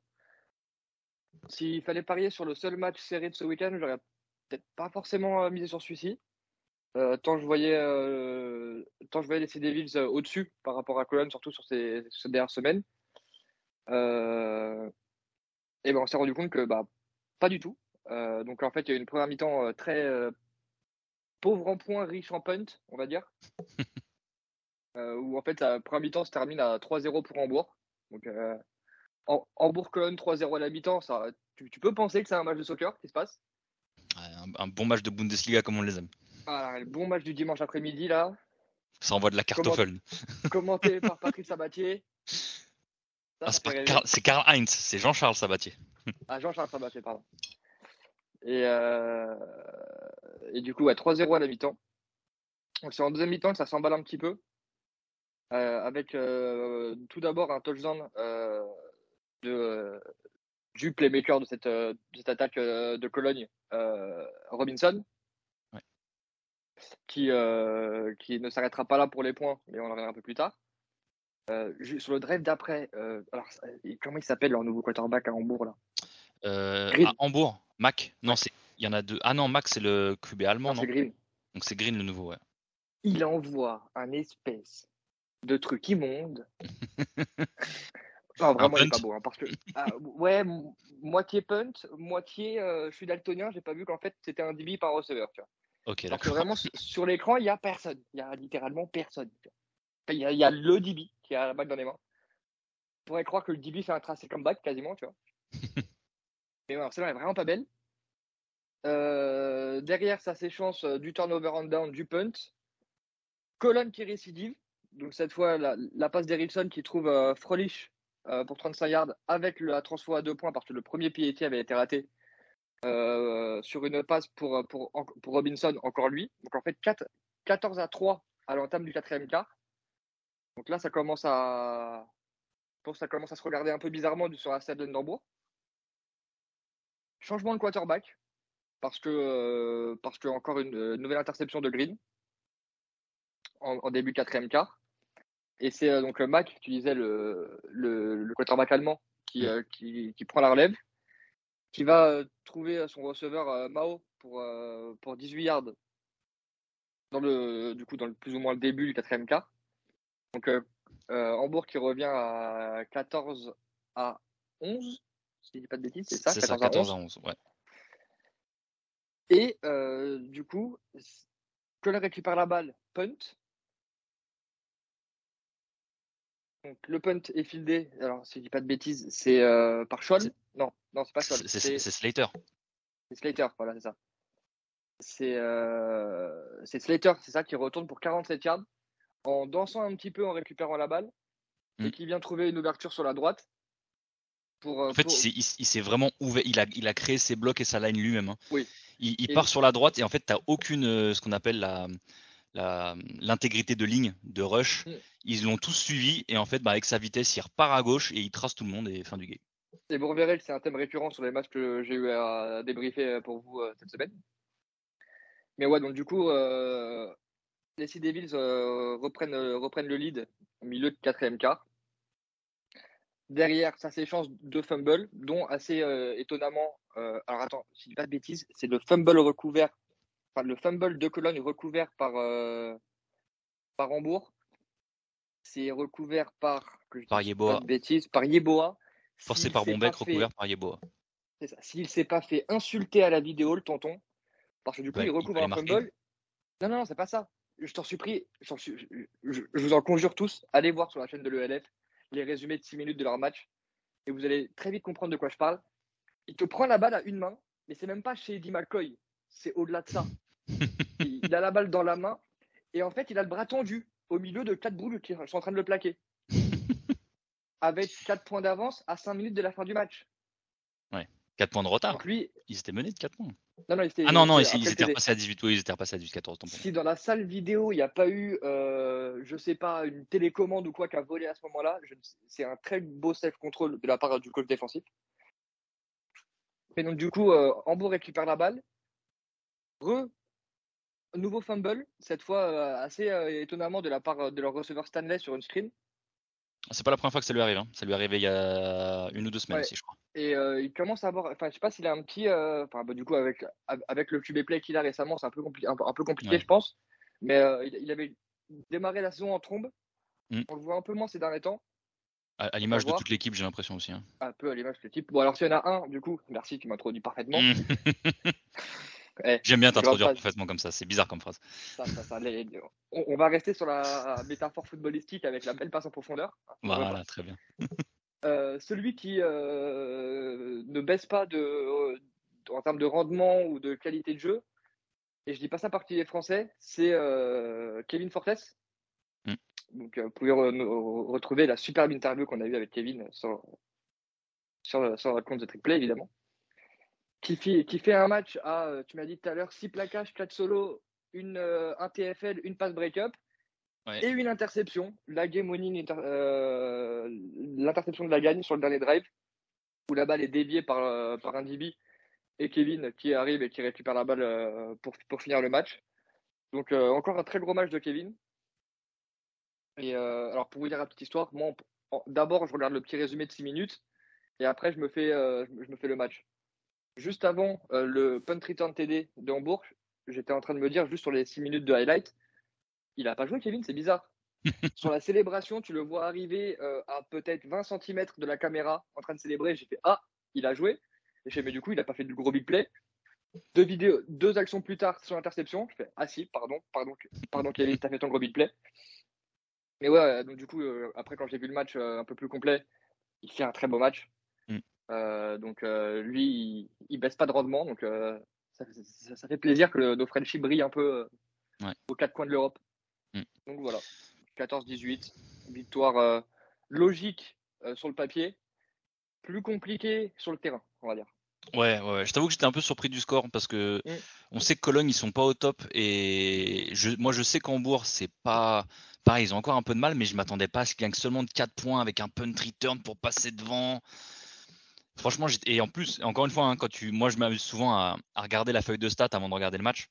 C: s'il fallait parier sur le seul match serré de ce week-end, j'aurais peut-être pas forcément euh, misé sur celui-ci. Euh, tant, je voyais, tant je voyais les Sea Devils au-dessus par rapport à Cologne, surtout sur ces, dernières semaines. et ben on s'est rendu compte que bah, pas du tout. Euh, donc en fait, il y a eu une première mi-temps euh, très euh, pauvre en points, riche en punt, on va dire. <laughs> Euh, où en fait, la première mi-temps se termine à 3-0 pour Hambourg. Donc euh, Ham- Hambourg-Cologne 3-0 à la mi-temps, ça, tu, tu peux penser que c'est un match de soccer qui se passe?
B: Un, un bon match de Bundesliga comme on les aime.
C: Ah, le bon match du dimanche après-midi là,
B: Ça envoie de la cartoffel. <laughs>
C: commenté par Patrick Sabatier.
B: Ah, c'est. Karl- Heinz, c'est Jean-Charles Sabatier. <laughs>
C: Ah, Jean-Charles Sabatier, pardon. Et, euh, et du coup, ouais, 3-0 à la mi-temps. Donc c'est en deuxième mi-temps que ça s'emballe un petit peu. Euh, avec euh, tout d'abord un touchdown euh, de, du playmaker de cette, de cette attaque de Cologne, Robinson.
B: Ouais.
C: Qui, qui ne s'arrêtera pas là pour les points, mais on en reviendra un peu plus tard. Euh, sur le drive d'après, euh, alors comment il s'appelle leur nouveau quarterback à Hambourg là?
B: Euh, à Hambourg, Mac. Non, c'est il y en a deux. Ah non, Mac c'est le QB allemand,
C: Non,
B: non?
C: c'est Green.
B: Donc c'est Green le nouveau, ouais.
C: il envoie un espèce de truc immonde. <laughs> non, vraiment, il est pas beau. hein, parce que, ah, ouais, moitié punt, moitié euh, je suis daltonien, j'ai pas vu qu'en fait c'était un DB par receveur. Tu vois.
B: Ok,
C: Alors que
B: d'accord.
C: vraiment, su- sur l'écran, il y a personne. Il y a littéralement personne. Il y, a, il y a le DB qui a la balle dans les mains. On pourrait croire que le DB fait un tracé comeback quasiment, tu vois. <laughs> Mais ouais, celle-là est vraiment pas belle. Euh, derrière, ça s'échance euh, du turnover on down, du punt. Colonne qui récidive. Donc cette fois, la, passe d'Erickson qui trouve euh, euh, pour 35 yards avec la transfo à deux points parce que le premier PAT avait été raté euh, sur une passe pour, pour, Robinson, encore lui. Donc en fait, 4, 14 à 3 à l'entame du quatrième quart. Donc là, ça commence à, ça commence à se regarder un peu bizarrement sur la stade d'Enderbourg. Changement de quarterback parce que, euh, parce encore une euh, nouvelle interception de Green en, en début quatrième quart. Et c'est euh, donc euh, Mac, tu disais le, le, le quarterback allemand qui, euh, qui, qui prend la relève, qui va euh, trouver son receveur euh, Mao pour, euh, pour 18 yards dans le, du coup, dans le plus ou moins le début du quatrième quart. Donc euh, euh, Hambourg qui revient à 14 à 11, si je dis pas de bêtises, c'est ça,
B: C'est ça, 14 à 11. Ouais.
C: Et euh, du coup, Colin récupère la balle, punt. Donc, le punt est fieldé, alors si je dis pas de bêtises, c'est euh, par Scholl Non, non, c'est pas Scholl.
B: C'est Slater.
C: c'est Slater, voilà, c'est ça. C'est euh, Slater, c'est ça, qui retourne pour 47 yards en dansant un petit peu en récupérant la balle et
B: Mm.
C: qui vient trouver une ouverture sur la droite. Pour, euh,
B: En fait,
C: pour-
B: il s'est- vraiment ouvert. Il a, il a créé ses blocs et sa line lui-même. hein.
C: Oui.
B: Il, il
C: Et-
B: part sur la droite et en fait, tu n'as aucune, ce qu'on appelle la- l'intégrité de ligne de rush.
C: Mm.
B: Ils l'ont tous suivi et en fait, bah, avec sa vitesse, il repart à gauche et il trace tout le monde et fin du game.
C: Et vous reverrez que c'est un thème récurrent sur les matchs que j'ai eu à débriefer pour vous euh, cette semaine. Mais ouais, donc du coup, euh, les Sea Devils euh, reprennent, euh, reprennent le lead au milieu de quatrième quart. Derrière, ça s'échange deux fumbles, dont assez euh, étonnamment, euh, alors attends, si je dis pas de bêtises, c'est le fumble recouvert, enfin le fumble de Cologne recouvert par, euh, par Hambourg. C'est recouvert par, que je
B: Par
C: pas de bêtises, par Yeboah.
B: Forcé par
C: fait-
B: recouvert par Yeboah.
C: c'est ça. S'il s'est pas fait insulter à la vidéo, le tonton, parce que du coup,
B: Ouais,
C: il recouvre un
B: marquer.
C: fumble. Non, non, non, c'est pas ça. Je t'en supplie, je, t'en su- je- je- je vous en conjure tous, allez voir sur la chaîne de l'ELF les résumés de 6 minutes de leur match et vous allez très vite comprendre de quoi je parle. Il te prend la balle à une main, mais c'est même pas chez Eddie McCoy, c'est au-delà de ça. Il, a la balle dans la main et en fait, il a le bras tendu au milieu de quatre boules qui sont en train de le plaquer. <laughs> Avec 4 points d'avance à 5 minutes de la fin du match.
B: 4 points de retard.
C: Donc lui,
B: Ils étaient menés de 4 points.
C: non, non,
B: Ah non, non, ils, ils étaient repassés à 18. Oui, ils étaient repassés à 18, 14. tant pour moi.
C: Si dans la salle vidéo, il n'y a pas eu, euh, je sais pas, une télécommande ou quoi qui a volé à ce moment-là, c'est un très beau self-control de la part du coach défensif. Et donc, du coup, euh, Hambourg récupère la balle. Re, nouveau fumble, cette fois euh, assez euh, étonnamment de la part euh, de leur receveur Stanley sur une screen.
B: C'est pas la première fois que ça lui arrive. hein. Ça lui est arrivé il y a une ou deux semaines
C: Ouais.
B: aussi, je crois.
C: Et euh, il commence à avoir, enfin, je sais pas s'il a un petit, euh, enfin, bah, du coup, avec, avec le QB play qu'il a récemment, c'est un peu, compli- un, peu- un peu compliqué,
B: Ouais.
C: je pense. Mais euh, il, avait démarré la saison en trombe.
B: Mm.
C: On le voit un peu moins ces derniers temps.
B: À, l'image de toute l'équipe, j'ai l'impression aussi. Hein.
C: Un peu à l'image de l'équipe. Bon, alors s'il y en a un, du coup, merci, tu m'introduis parfaitement. Mmh. <laughs>
B: Eh, J'aime bien t'introduire parfaitement comme ça, c'est bizarre comme phrase.
C: on, va rester sur la métaphore footballistique avec la belle passe en profondeur.
B: Voilà, très bien.
C: Euh, celui qui euh, ne baisse pas de, en termes de rendement ou de qualité de jeu, et je dis pas ça parce qu'il est français, c'est euh, Kevin Fortes. Mm. Donc, vous pouvez retrouver la superbe interview qu'on a eue avec Kevin sur, sur, sur le compte de Triplay, évidemment qui fait, qui fait un match à, euh, tu m'as dit tout à l'heure, 6 plaquages, 4 solos, une, euh, un TFL, une passe break-up et une interception. La game euh, l'interception de la gagne sur le dernier drive, où la balle est déviée par, par un DB et Kevin qui arrive et qui récupère la balle pour, pour finir le match. Donc encore un très gros match de Kevin. Et alors pour vous dire la petite histoire, moi d'abord je regarde le petit résumé de 6 minutes et après je me fais, je me fais le match juste avant euh, le punt return TD de Hambourg, j'étais en train de me dire, juste sur les 6 minutes de highlight, il n'a pas joué, Kevin, c'est bizarre. <laughs> sur la célébration, tu le vois arriver euh, à peut-être 20 cm de la caméra en train de célébrer. J'ai fait Ah, il a joué. Et j'ai mais du coup, il n'a pas fait du gros big play. Deux, vidéos, deux actions plus tard sur l'interception. Je fais Ah si, pardon, pardon, pardon Kevin, t'as fait ton gros big play. Mais ouais, donc du coup, euh, après, quand j'ai vu le match un peu plus complet, il fait un très beau match. Euh, donc euh, lui, il, baisse pas de rendement, donc euh, ça, fait plaisir que le, nos Frenchies brillent un peu aux quatre coins de l'Europe. Mm. Donc voilà, 14-18, victoire logique sur le papier, plus compliqué sur le terrain, on va dire.
B: Ouais, ouais, je t'avoue que j'étais un peu surpris du score parce que mm. on sait que Cologne ils sont pas au top et je, moi je sais qu'Hambourg c'est pas pareil, ils ont encore un peu de mal, mais je m'attendais pas à ce qu'il gagne seulement de 4 points avec un punt return pour passer devant. Franchement, et en plus, encore une fois, hein, quand tu, moi je m'amuse souvent à, regarder la feuille de stats avant de regarder le match.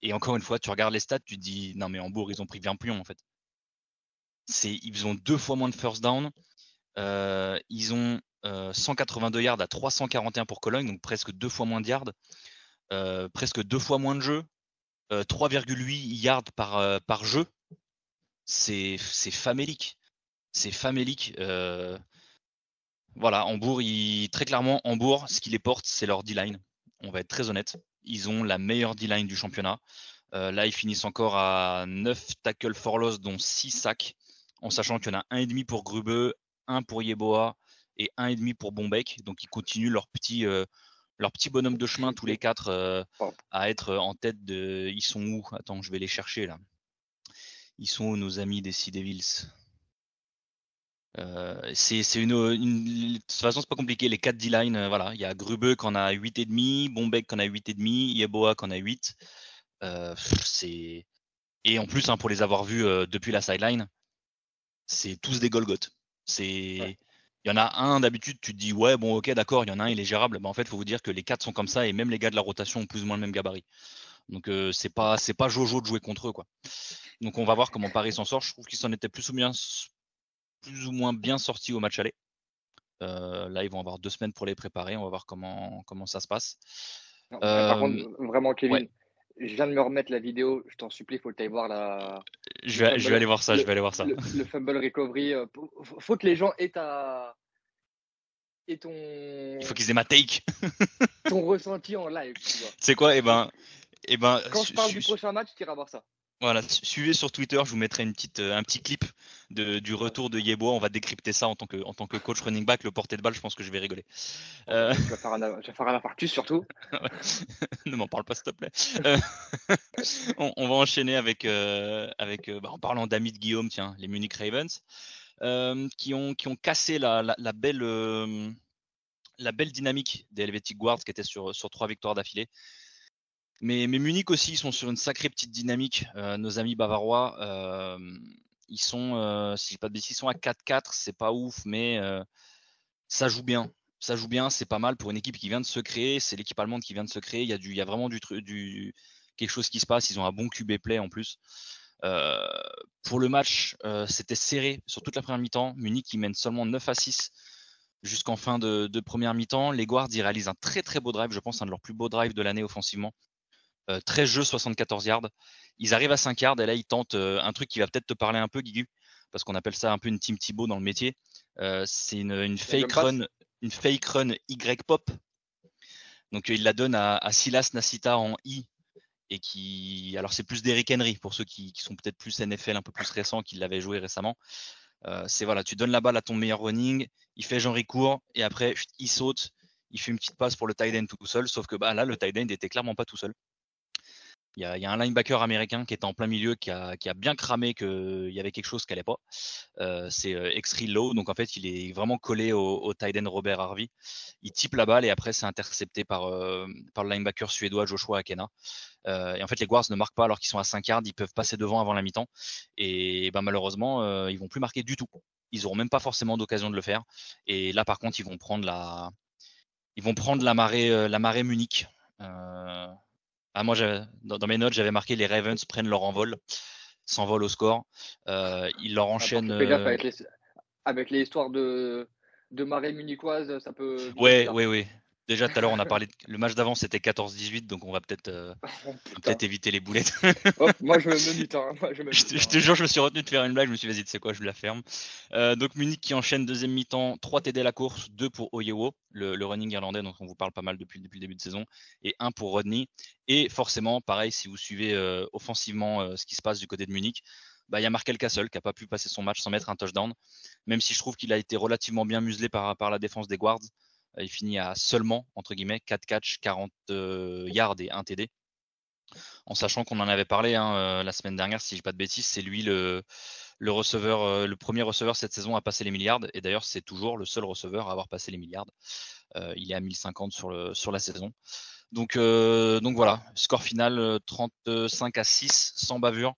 B: Et encore une fois, tu regardes les stats, tu te dis non mais Hambourg, ils ont pris bien plus en fait. C'est, ils ont deux fois moins de first down. Euh, ils ont 182 euh, yards à 341 pour Cologne, donc presque deux fois moins de yards, euh, presque deux fois moins de jeux, 3,8 yards par, par jeu. C'est, c'est famélique. C'est famélique. Voilà, Hambourg, très clairement, Hambourg, ce qui les porte, c'est leur D-line. On va être très honnête. Ils ont la meilleure D-line du championnat. Euh, là, ils finissent encore à 9 tackles for loss, dont 6 sacs, en sachant qu'il y en a un et demi pour Grube, un pour Yeboah et un et demi pour Bombeck. Donc, ils continuent leur petit, euh, leur petit bonhomme de chemin, tous les quatre, euh, à être en tête de. Ils sont où? Attends, je vais les chercher là. Ils sont où, nos amis des Sea Devils? Euh, c'est une, une, de toute façon c'est pas compliqué. Les 4 D-line euh, voilà. Il y a Grube qu'on a 8 et demi Bombeck qu'on a 8 et demi Yeboah qu'on a 8 euh, c'est et en plus hein, pour les avoir vus depuis la sideline c'est tous des Golgoth c'est il y en a un d'habitude tu te dis ouais bon ok d'accord il y en a un il est gérable. Bah, en fait il faut vous dire que les 4 sont comme ça et même les gars de la rotation ont plus ou moins le même gabarit. Donc c'est pas c'est pas Jojo de jouer contre eux quoi. Donc on va voir comment Paris s'en sort. Je trouve qu'ils s'en étaient plus ou bien plus ou moins bien sortis au match aller. Euh, là, ils vont avoir deux semaines pour les préparer. On va voir comment, comment ça se passe.
C: par contre, euh, vraiment, Kevin, je viens de me remettre la vidéo. Je t'en supplie, il faut que tu ailles voir la.
B: Je vais, je vais aller voir ça.
C: Le,
B: je vais aller voir ça.
C: Le, fumble recovery. Euh, faut que les gens aient ta. Et ton.
B: Il faut qu'ils aient ma take.
C: ton ressenti en live.
B: C'est quoi? Eh ben, eh ben.
C: Quand je parle du prochain match, tu iras voir ça.
B: Voilà, suivez sur Twitter, je vous mettrai une petite, euh, un petit clip de, du retour de Yeboah. On va décrypter ça en tant que, en tant que coach running back. Le porté de balle, je pense que je vais rigoler.
C: Euh... Je, vais faire un, je vais faire un infarctus surtout. <laughs>
B: ne m'en parle pas, s'il te plaît. Euh, <laughs> on, va enchaîner avec, euh, avec bah, en parlant d'amis de Guillaume, tiens, les Munich Ravens, qui, ont, qui ont cassé la, la, la belle, la belle dynamique des Helvetic Guards qui étaient sur, sur trois victoires d'affilée. Mais, Munich aussi, ils sont sur une sacrée petite dynamique. Euh, nos amis bavarois, euh, ils sont, euh, si pas de bêtises, ils sont à 4-4, c'est pas ouf, mais ça joue bien. Ça joue bien, c'est pas mal pour une équipe qui vient de se créer. C'est l'équipe allemande qui vient de se créer. Il y a, du, il y a vraiment du, quelque chose qui se passe. Ils ont un bon QB play en plus. pour le match, c'était serré sur toute la première mi-temps. Munich qui mène seulement 9 à 6 jusqu'en fin de, première mi-temps. Les Guards, ils réalisent un très très beau drive, je pense un de leurs plus beaux drives de l'année offensivement. 13 euh, jeux, 74 yards. Ils arrivent à 5 yards et là, ils tentent euh, un truc qui va peut-être te parler un peu, Guigu. parce qu'on appelle ça un peu une team Thibaut dans le métier. c'est une, fake run, une fake run Y pop. Donc il la donne à, Silas Nasita en I et qui, alors c'est plus d'Eric Henry pour ceux qui, sont peut-être plus NFL un peu plus récents, qui l'avaient joué récemment. c'est voilà, tu donnes la balle à ton meilleur running, il fait Jean Ricourt et après il saute, il fait une petite passe pour le tight end tout seul, sauf que bah, là, le tight end était clairement pas tout seul. Il y, a, un linebacker américain qui était en plein milieu, qui a, bien cramé qu'il y avait quelque chose qui n'allait pas. Euh, c'est euh, Low, donc en fait, il est vraiment collé au, au Robert Harvey. Il type la balle et après, c'est intercepté par, euh, par le linebacker suédois Joshua Akena. Euh, et en fait, les Guards ne marquent pas alors qu'ils sont à 5 yards, ils peuvent passer devant avant la mi-temps. Et ben, malheureusement, ils vont plus marquer du tout. Ils n'auront même pas forcément d'occasion de le faire. Et là, par contre, ils vont prendre la, ils vont prendre la marée, euh, la marée Munich. Euh, ah, moi, dans, mes notes, j'avais marqué les Ravens prennent leur envol, s'envolent au score. Euh, ils leur enchaînent.
C: Avec les, avec les histoires de, de marée munichoise, ça peut.
B: Ouais, oui, oui. Déjà, tout à l'heure, on a parlé. Le match d'avant, c'était 14-18, donc on va peut-être euh, oh, peut éviter les boulettes.
C: moi, je me du temps. Hein.
B: je, te, jure, je me suis retenu de faire une blague. Je me suis dit, vas-y, tu sais quoi, je la ferme. Euh, donc, Munich qui enchaîne deuxième mi-temps, 3 TD à la course, 2 pour Oyewo, le, running irlandais dont on vous parle pas mal depuis, depuis le début de saison, et 1 pour Rodney. Et forcément, pareil, si vous suivez euh, offensivement ce qui se passe du côté de Munich, bah, il y a Markel Castle qui n'a pas pu passer son match sans mettre un touchdown, même si je trouve qu'il a été relativement bien muselé par, par la défense des Guards. Euh, il finit à seulement, entre guillemets, 4 catchs, 40 euh, yards et 1 TD. En sachant qu'on en avait parlé hein, euh, la semaine dernière, si je dis pas de bêtises, c'est lui le, le receveur, le premier receveur cette saison à passer les milliards. Et d'ailleurs, c'est toujours le seul receveur à avoir passé les milliards. il est à 1050 sur, le, sur la saison. Donc, donc voilà, score final 35 à 6, sans bavure.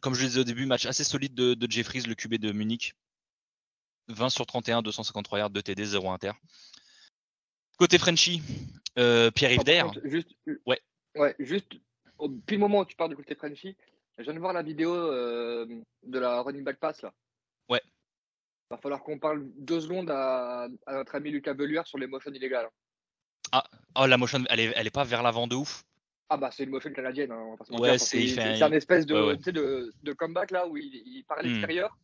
B: Comme je le disais au début, match assez solide de, de Jeffries, le QB de Munich. 20 sur 31, 253 yards, 2 TD, 0 inter. Côté Frenchy, euh, Pierre-Yves
C: Juste, ouais. ouais, juste, depuis le moment où tu parles du côté Frenchy, je viens de voir la vidéo euh, de la running back pass là.
B: Ouais.
C: Il va falloir qu'on parle deux secondes à, notre ami Lucas Belluer sur les motions illégales.
B: Ah, oh, la motion, elle est, elle est pas vers l'avant de ouf.
C: Ah bah c'est une motion canadienne, hein,
B: ouais, c'est
C: un espèce de, de, de, comeback là où il, il part à hmm. l'extérieur,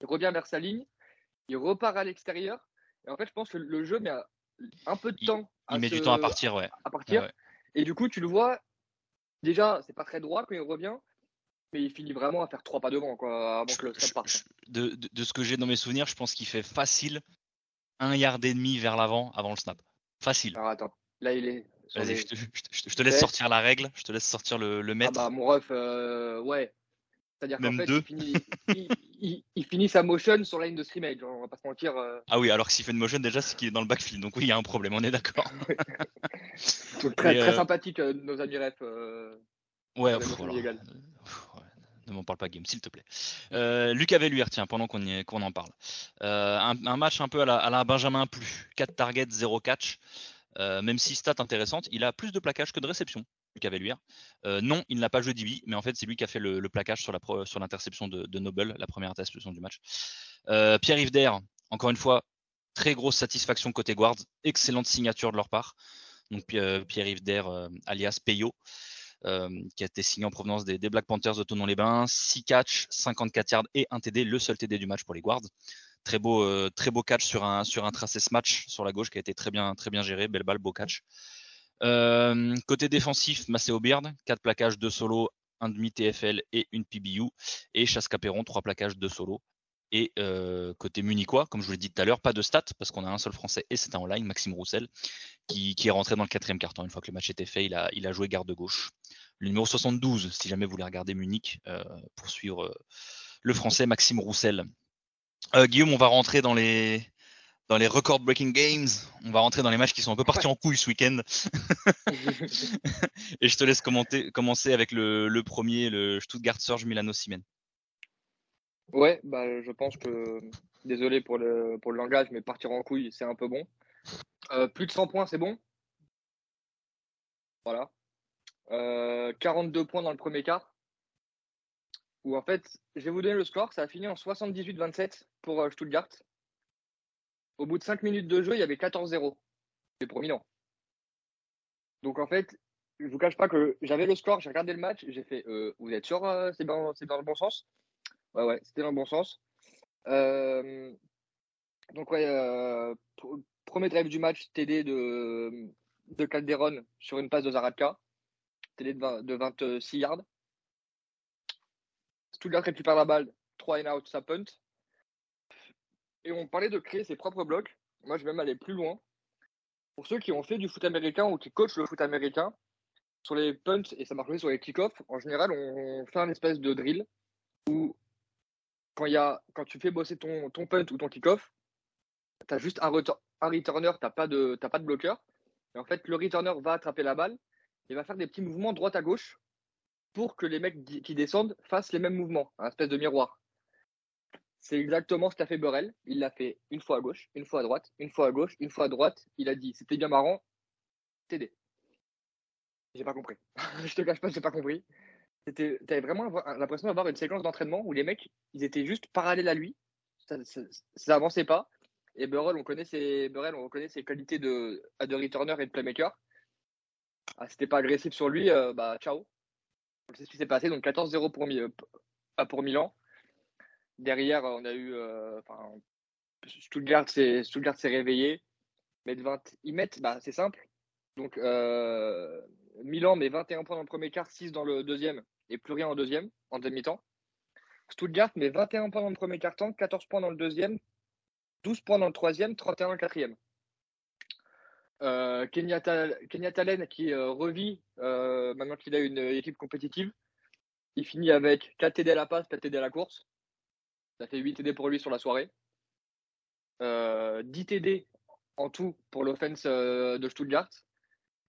C: il revient vers sa ligne, il repart à l'extérieur. Et en fait, je pense que le jeu met un peu de temps.
B: Il, il met du temps à partir, ouais.
C: À partir. Et du coup, tu le vois, déjà, c'est pas très droit quand il revient, mais il finit vraiment à faire trois pas devant, quoi, avant que le snap parte.
B: De, de, ce que j'ai dans mes souvenirs, je pense qu'il fait facile un yard et demi vers l'avant avant le snap. Facile.
C: Alors attends, là il est.
B: Vas-y, je, te, laisse sortir la règle, je te laisse sortir le, le maître.
C: Ah bah, mon ref, euh, ouais, c'est-à-dire qu'en fait, il finit, sa motion sur la ligne de scrimmage, on va pas se mentir. Euh.
B: Ah oui, alors que s'il fait une motion, déjà, c'est qu'il est dans le backfield. Donc oui, il y a un problème, on est d'accord. <laughs>
C: très, très euh, sympathique, euh, nos amis ref.
B: ouais, ne m'en parle pas, Game, s'il te plaît. Euh, Lucas Velluer, tiens, pendant qu'on en parle. un, match un peu à la, à la Benjamin Plus. 4 targets, 0 catch. même si stat intéressante, il a plus de plaquage que de réception. Euh, non, il n'a pas joué DB, mais en fait, c'est lui qui a fait le, plaquage sur, l'interception de, Noble, la première interception du match. Euh, Pierre-Yves encore une fois, très grosse satisfaction côté guards, excellente signature de leur part. Donc euh, alias Peyo, qui a été signé en provenance des, Black Panthers de Tonon-les-Bains, 6 catchs, 54 yards et un TD, le seul TD du match pour les guards. Très beau, très beau catch sur un, sur un tracé match sur la gauche qui a été très bien, très bien géré, belle balle, beau catch. Euh, côté défensif, Maceo Beard, 4 plaquages, 2 solos, 1 demi TFL et une PBU. Et Chasse Caperon, 3 plaquages, 2 solos. Et euh, côté munichois, comme je vous l'ai dit tout à l'heure, pas de stats parce qu'on a un seul français et c'était en ligne, Maxime Roussel, qui, est rentré dans le quatrième carton. Une fois que le match était fait, il a, joué garde gauche. Le numéro 72, si jamais vous voulez regarder Munich, euh, pour suivre le français Maxime Roussel. Guillaume, on va rentrer dans les, dans les record breaking games. On va rentrer dans les matchs qui sont un peu partis en couille ce week-end. <laughs> et je te laisse commencer avec le, premier, le Stuttgart Surge Milano Simen.
C: Ouais, bah, je pense que, désolé pour le, pour le langage, mais partir en couille, c'est un peu bon. Euh, plus de 100 points, c'est bon? Voilà. 42 euh, points dans le premier quart. Ou en fait, je vais vous donner le score. Ça a fini en 78-27 pour euh, Stuttgart. Au bout de 5 minutes de jeu, il y avait 14-0. C'est prominent. Donc en fait, je vous cache pas que j'avais le score, j'ai regardé le match, j'ai fait euh, Vous êtes sûr euh, c'est dans, le bon sens? Ouais, ouais, c'était dans le bon sens. Euh, donc, ouais, pr- premier drive du match, TD de, de Calderon sur une passe de Zaradka. TD de, 20 de 26 yards. Stuttgart récupère la balle, 3 and out, ça punt. Et on parlait de créer ses propres blocs. Moi, je vais même aller plus loin. Pour ceux qui ont fait du foot américain ou qui coachent le foot américain, sur les punts, et ça marche aussi sur les kick-offs, en général, on fait un espèce de drill où quand, tu fais bosser ton, punt ou ton kick-off, tu as juste un, retur- un returner, tu pas, de- t'as pas de bloqueur. Et en fait, le returner va attraper la balle et va faire des petits mouvements droite à gauche pour que les mecs qui descendent fassent les mêmes mouvements, un espèce de miroir. C'est exactement ce qu'a fait Burrell. Il l'a fait une fois à gauche, une fois à droite, une fois à gauche, une fois à droite. Il a dit c'était bien marrant, TD. J'ai pas compris. <laughs> je te cache pas, j'ai pas compris. T'avais vraiment l'impression d'avoir une séquence d'entraînement où les mecs, ils étaient juste parallèles à lui. Ça, ça, ça avançait pas. Et Burrell, on connaît ses, on reconnaît ses qualités de, de returner et de playmaker. Ah, c'était pas agressif sur lui, euh, bah ciao. Donc, C'est ce qui s'est passé. Donc 14-0 pour, euh, pour Milan. Derrière, on a eu. euh, Stuttgart s'est réveillé. Mettent 20, ils mettent, bah, c'est simple. Donc, euh, Milan met 21 points dans le premier quart, 6 dans le deuxième, et plus rien en deuxième, en demi-temps. Stuttgart met 21 points dans le premier quart-temps, 14 points dans le deuxième, 12 points dans le troisième, 31 dans le quatrième. Euh, Kenyatta Allen qui euh, revit maintenant qu'il a une équipe compétitive. Il finit avec 4 TD à la passe, 4 TD à la course. Ça fait 8 TD pour lui sur la soirée. Euh, 10 TD en tout pour l'offense euh, de Stuttgart.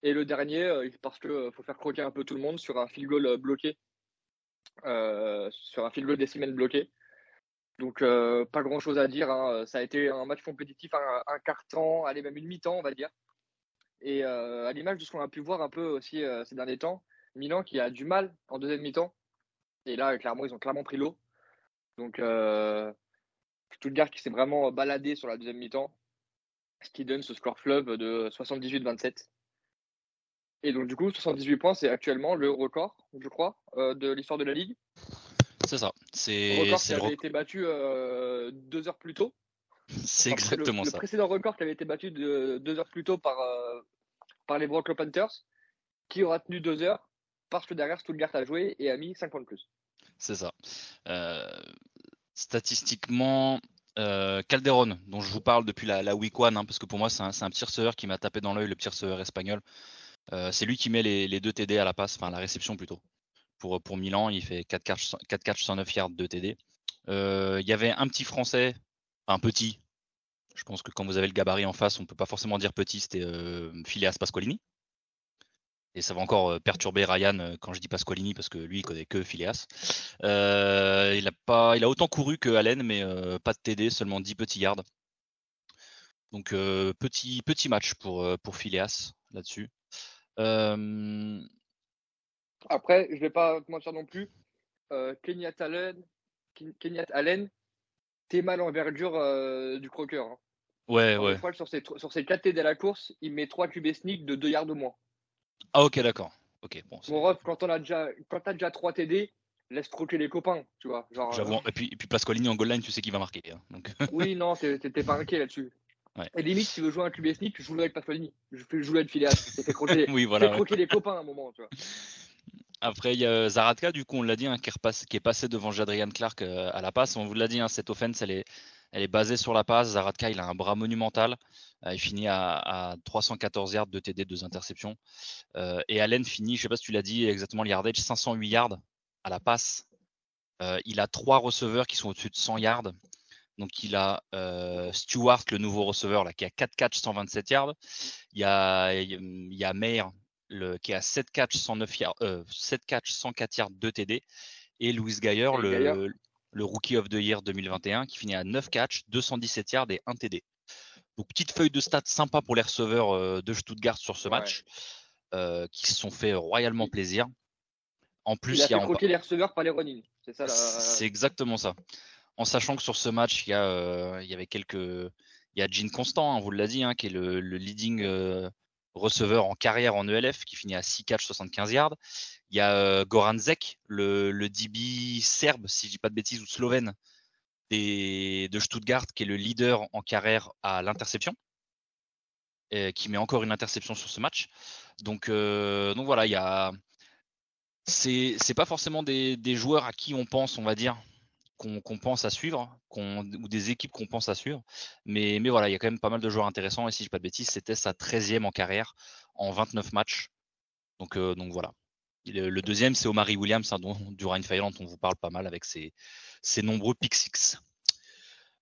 C: Et le dernier, euh, parce qu'il faut faire croquer un peu tout le monde sur un field goal euh, bloqué. Euh, sur un field goal des semaines bloqué. Donc, euh, pas grand chose à dire. hein. Ça a été un match compétitif, un, un quart-temps, allez, même une mi-temps, on va dire. Et euh, à l'image de ce qu'on a pu voir un peu aussi euh, ces derniers temps, Milan qui a du mal en deuxième mi-temps. Et là, clairement, ils ont clairement pris l'eau. Donc, euh, Stuttgart qui s'est vraiment baladé sur la deuxième mi-temps, ce qui donne ce score fleuve de 78-27. Et donc, du coup, 78 points, c'est actuellement le record, je crois, euh, de l'histoire de la Ligue.
B: C'est ça. C'est
C: record
B: c'est
C: qui
B: le
C: avait été battu euh, deux heures plus tôt.
B: c'est
C: Enfin, le-
B: exactement
C: le,
B: ça.
C: précédent record qui avait été battu de, deux heures plus tôt par, euh, par les Broncos Panthers, qui aura tenu deux heures parce que derrière Stuttgart a joué et a mis 5 points de plus.
B: C'est ça. Euh, statistiquement, euh, Calderon, dont je vous parle depuis la, week one, hein, parce que pour moi c'est un, un petit receveur qui m'a tapé dans l'œil, le petit receveur espagnol. Euh, c'est lui qui met les, deux TD à la passe, enfin la réception plutôt. Pour, Milan, il fait 4 catchs, 4 catchs 109 yards de TD. Euh, Il y avait un petit français, enfin petit. Je pense que quand vous avez le gabarit en face, on peut pas forcément dire petit, c'était Phileas Pasqualini. Et ça va encore euh, perturber Ryan euh, quand je dis Pasqualini parce que lui il connaît que Phileas. Euh, il, a pas, il a autant couru que Allen, mais euh, pas de TD, seulement 10 petits yards. Donc euh, petit, petit match pour, pour Phileas là-dessus.
C: Après, je vais pas te mentir non plus, Kenyatta Allen, Ken- Kenyatta Allen, t'es mal en verdure du croqueur. hein.
B: ouais,
C: Quand
B: ouais.
C: Sur ses, sur ses 4 TD à la course, il met 3 QB sneak de 2 yards au moins.
B: Ah ok, d'accord. Ok, bon.
C: Mon ref, quand on a déjà, quand t'as déjà 3 TD, laisse croquer les copains, tu vois. Genre,
B: J'avoue.
C: euh,
B: Et puis, et puis Pasqualini en goal line, tu sais qu'il va marquer. hein, donc <laughs>
C: oui, non, t'es t'es- t'es pas inquiet là-dessus.
B: Ouais.
C: Et limite, si tu veux jouer un QB sneak, joue avec Pasqualini. Je fais jouer avec Phileas. Fais <laughs> croquer,
B: oui,
C: fais
B: voilà. ouais.
C: croquer les copains à un moment, tu vois.
B: Après, il y a Zaratka, du coup, on l'a dit, hein, qui, est repassé- qui est passé devant Jadrian Clark euh, à la passe. On vous l'a dit, hein, cette offense, elle est, elle est basée sur la passe. Zaratka, il a un bras monumental. Euh, il finit à, à 314 yards de TD, deux interceptions. Euh, et Allen finit, je sais pas si tu l'as dit exactement, le yardage, 508 yards à la passe. Euh, il a trois receveurs qui sont au-dessus de 100 yards. Donc il a euh, Stewart, le nouveau receveur, là, qui a 4 catchs, 127 yards. Il y a, il y a Meir, le, qui a 7 catchs, 109 yards, euh, 7 catchs, 104 yards, 2 TD. Et Louis Gaillard,
C: Gaillard.
B: Le, Rookie of the Year 2021, qui finit à 9 catchs, 217 yards et 1 TD. Donc petite feuille de stats sympa pour les receveurs euh, de Stuttgart sur ce
C: Ouais.
B: match, euh, qui se sont fait royalement plaisir. En plus,
C: Il a
B: il y a
C: fait
B: en-
C: les receveurs par les running. C'est ça la.
B: c'est exactement ça. En sachant que sur ce match, il y, a, euh, il y avait quelques. Il y a Jean Constant, hein, vous l'a dit, hein, qui est le, le leading euh, receveur en carrière en ELF, qui finit à 6 catch 75 yards. Il y a Goran Zek, le, le DB serbe, si je dis pas de bêtises, ou slovène, de Stuttgart, qui est le leader en carrière à l'interception, qui met encore une interception sur ce match. Donc, donc voilà, il y a. C'est pas forcément des, des, joueurs à qui on pense, on va dire, qu'on pense à suivre, ou des équipes qu'on pense à suivre. Mais, mais voilà, il y a quand même pas mal de joueurs intéressants. Et si je dis pas de bêtises, c'était sa 13e en carrière en 29 matchs. Donc, donc voilà. Le, deuxième, c'est Omari Williams, hein, dont, du Ryan Feyland, on vous parle pas mal avec ses, nombreux pick six.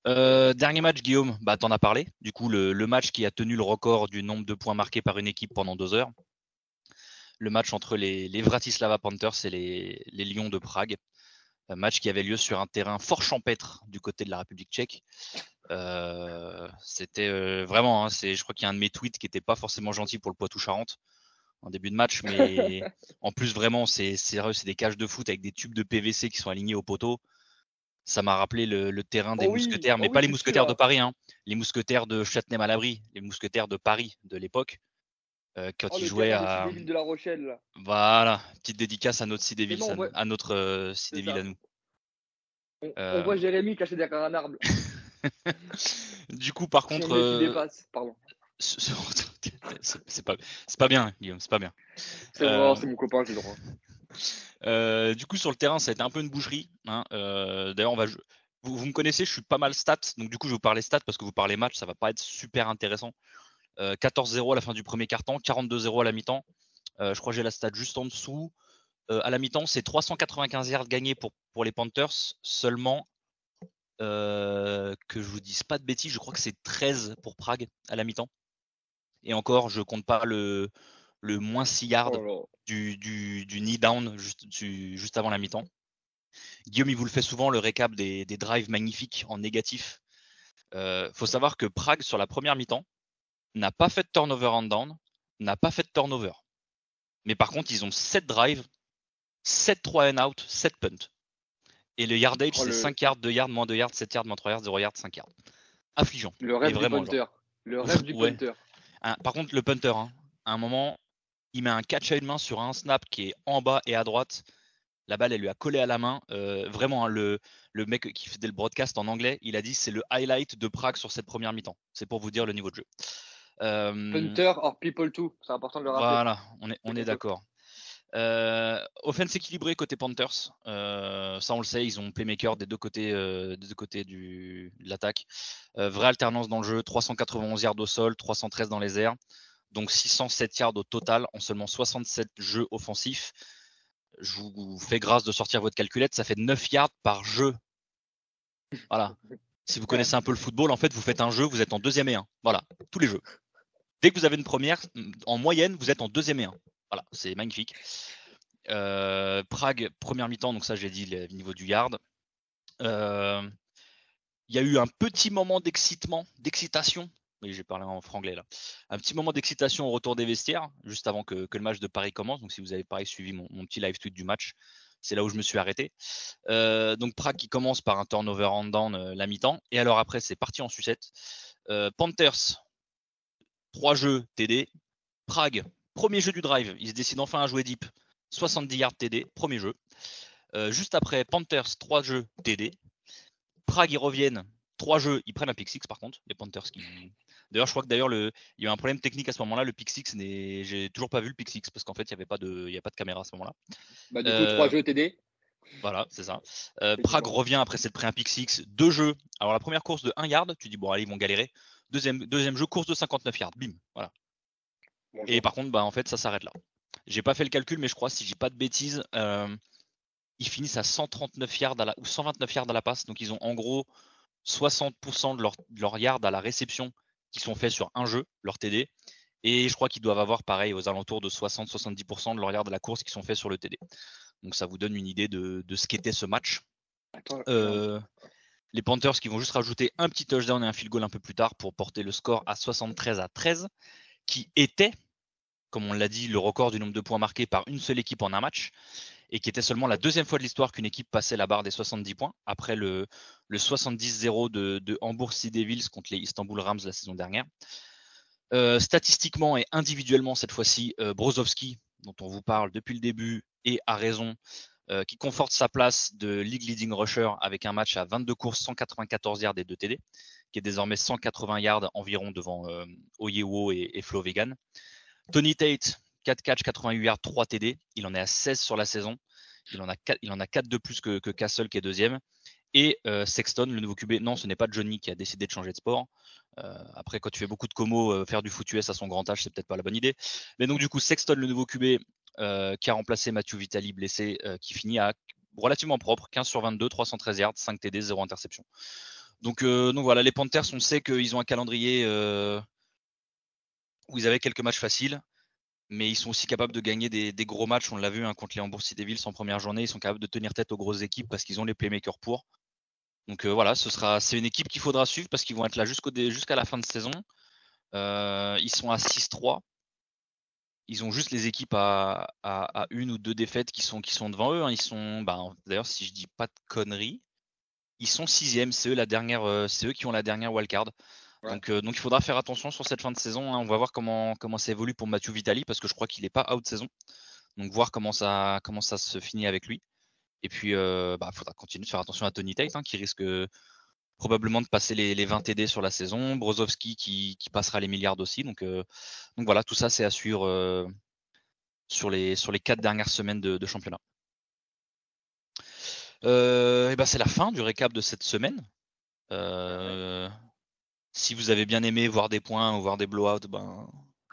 B: Euh, dernier match, Guillaume, bah, tu en as parlé. Du coup, le, match qui a tenu le record du nombre de points marqués par une équipe pendant deux heures. Le match entre les, les Vratislava Panthers et les, les Lions de Prague. Un match qui avait lieu sur un terrain fort champêtre du côté de la République tchèque. Euh, c'était euh, vraiment, hein, je crois qu'il y a un de mes tweets qui n'était pas forcément gentil pour le Poitou-Charentes en début de match, mais <laughs> en plus vraiment c'est sérieux, c'est des cages de foot avec des tubes de PVC qui sont alignés au poteau. Ça m'a rappelé le, terrain des
C: Oh
B: mousquetaires,
C: oh
B: mais
C: oui,
B: pas les mousquetaires
C: sûr.
B: de Paris, hein. les mousquetaires de Châtenay-Malabry, les mousquetaires de Paris de l'époque, euh, quand
C: Oh,
B: ils jouaient à.
C: de La Rochelle. là.
B: Voilà, petite dédicace à notre Cidéville,
C: bon, on
B: à, notre euh, à nous.
C: On, on
B: Euh.
C: voit Jérémy caché derrière un arbre. <laughs>
B: Du coup, par contre, euh, <laughs> c'est pas, pas bien, Guillaume, c'est pas bien.
C: C'est
B: Euh,
C: mon copain, j'ai le droit.
B: Euh, du coup, sur le terrain, ça a été un peu une boucherie. hein. Euh, D'ailleurs, on va. Vous, vous me connaissez, je suis pas mal stats. Donc, du coup, je vais vous parler stats parce que vous parlez match, ça va pas être super intéressant. Euh, 14-0 à la fin du premier quart-temps, 42-0 à la mi-temps. Je crois que j'ai la stat juste en dessous. À la mi-temps, c'est 395 yards gagnés pour, pour les Panthers. Seulement, euh, que je vous dise pas de bêtises, je crois que c'est 13 pour Prague à la mi-temps. Et encore, je compte pas le, le moins 6 yards
C: Oh
B: du, du, du knee down juste, du- juste avant la mi-temps. Guillaume, il vous le fait souvent, le récap des, des drives magnifiques en négatif. Il faut savoir que Prague, sur la première mi-temps, n'a pas fait de turnover and down, n'a pas fait de turnover. Mais par contre, ils ont 7 drives, 7 3 and out, 7 punt. Et le yardage,
C: Oh,
B: c'est
C: le-
B: 5 yards, 2 yards, moins 2 yards, 7 yards, moins 3 yards, 0 yards, 5 yards. Affligeant.
C: Le rêve du
B: vraiment,
C: punter. Le <laughs> rêve du
B: Ouais.
C: punter.
B: Par contre, le punter, hein, à un moment, il met un catch à une main sur un snap qui est en bas et à droite. La balle, elle lui a collé à la main. Euh, vraiment, hein, le, le mec qui faisait le broadcast en anglais, il a dit c'est le highlight de Prague sur cette première mi-temps. C'est pour vous dire le niveau de jeu. Euh,
C: Punter or people too. C'est important de le rappeler.
B: voilà, on est, on d'accord. Euh, offense équilibrée côté Panthers. Euh, ça, on le sait, ils ont playmaker des deux côtés, euh, des deux côtés de l'attaque. Vraie alternance dans le jeu 391 yards au sol, 313 dans les airs. Donc 607 yards au total en seulement 67 jeux offensifs. Je vous fais grâce de sortir votre calculette, ça fait 9 yards par jeu. Voilà. Si vous connaissez un peu le football, en fait, vous faites un jeu, vous êtes en deuxième et un. Voilà, tous les jeux. Dès que vous avez une première, en moyenne, vous êtes en deuxième et un. Voilà, c'est magnifique. Euh, Prague, première mi-temps, donc ça j'ai dit le niveau du yard. Euh, Il y a eu un petit moment d'excitement, d'excitation. Oui, j'ai parlé en franglais là. Un petit moment d'excitation au retour des vestiaires, juste avant que, le match de Paris commence. Donc si vous avez pareil suivi mon, petit live tweet du match, c'est là où je me suis arrêté. Euh, donc Prague qui commence par un turnover en down la mi-temps. Et alors après, c'est parti en sucette. Panthers, trois jeux TD. Prague, premier jeu du drive. Ils se décident enfin à jouer deep. 70 yards TD, premier jeu. Euh, juste après, Panthers, trois jeux TD. Prague, ils reviennent. Trois jeux, ils prennent un pick six par contre, les Panthers qui. D'ailleurs, je crois que d'ailleurs, le... il y a eu un problème technique à ce moment-là. Le pick six, n'est... j'ai toujours pas vu le pick six parce qu'en fait, il n'y avait pas de, il y a pas de caméra à ce moment-là.
C: Bah, du coup,
B: Euh,
C: trois jeux TD.
B: Voilà, c'est ça. Euh. Prague revient après s'être pris un pick six, deux jeux. Alors la première course de 1 yard, tu dis bon allez ils vont galérer. Deuxième, deuxième jeu, course de 59 yards, bim, voilà.
C: Bonjour.
B: Et par contre, bah en fait ça s'arrête là. J'ai pas fait le calcul, mais je crois si j'ai pas de bêtises, euh, ils finissent à 139 yards à la, ou 129 yards à la passe. Donc ils ont en gros 60% de leur, de leur yards à la réception qui sont faits sur un jeu, leur TD. Et je crois qu'ils doivent avoir pareil aux alentours de 60-70% de leur yards à la course qui sont faits sur le TD. Donc ça vous donne une idée de, de ce qu'était ce match. Euh, les Panthers qui vont juste rajouter un petit touchdown et un field goal un peu plus tard pour porter le score à 73 à 13, qui était, comme on l'a dit, le record du nombre de points marqués par une seule équipe en un match, et qui était seulement la deuxième fois de l'histoire qu'une équipe passait la barre des 70 points, après le, le 70-0 de, Hambourg Sea Devils contre les Istanbul Rams la saison dernière. Euh, statistiquement et individuellement cette fois-ci, Brozovski, dont on vous parle depuis le début et à raison, qui conforte sa place de league leading rusher avec un match à 22 courses, 194 yards et 2 TD, qui est désormais 180 yards environ devant Oyewo et, et Vegan. Tony Tate, 4 catch, 88 yards, 3 TD. Il en est à 16 sur la saison. Il en a 4, il en a 4 de plus que, Castle qui est deuxième. Et euh, Sexton, le nouveau QB, non, ce n'est pas Johnny qui a décidé de changer de sport. Euh, après, quand tu fais beaucoup de comos, euh, faire du foot US à son grand âge, c'est peut-être pas la bonne idée. Mais donc, du coup, Sexton, le nouveau QB, qui a remplacé Matthew Vitali blessé, qui finit à relativement propre, 15 sur 22, 313 yards, 5 TD, 0 interception. Donc, donc voilà, les Panthers, on sait qu'ils ont un calendrier où ils avaient quelques matchs faciles mais ils sont aussi capables de gagner des, gros matchs. On l'a vu hein, contre les Hambourg City Devils en première journée. Ils sont capables de tenir tête aux grosses équipes parce qu'ils ont les playmakers pour. Donc euh, voilà, ce sera, c'est une équipe qu'il faudra suivre parce qu'ils vont être là jusqu'à la fin de saison. Euh, ils sont à 6-3. Ils ont juste les équipes à, une ou deux défaites qui sont, qui sont devant eux. Hein. Ils sont, bah, d'ailleurs, si je dis pas de conneries, ils sont sixième. C'est eux la dernière, euh, c'est eux qui ont la dernière wildcard. Donc, donc, il faudra faire attention sur cette fin de saison. Hein. On va voir comment, comment ça évolue pour Mathieu Vitali parce que je crois qu'il n'est pas out saison. Donc voir comment ça, comment ça se finit avec lui. Et puis, il bah, faudra continuer de faire attention à Tony Tate hein, qui risque probablement de passer les, 20 TD sur la saison. Brozovski qui, passera les milliards aussi. Donc, donc voilà, tout ça c'est à suivre sur, les, sur les quatre dernières semaines de, championnat. et ben c'est la fin du récap de cette semaine. Euh, si vous avez bien aimé voir des points ou voir des blowouts, ben,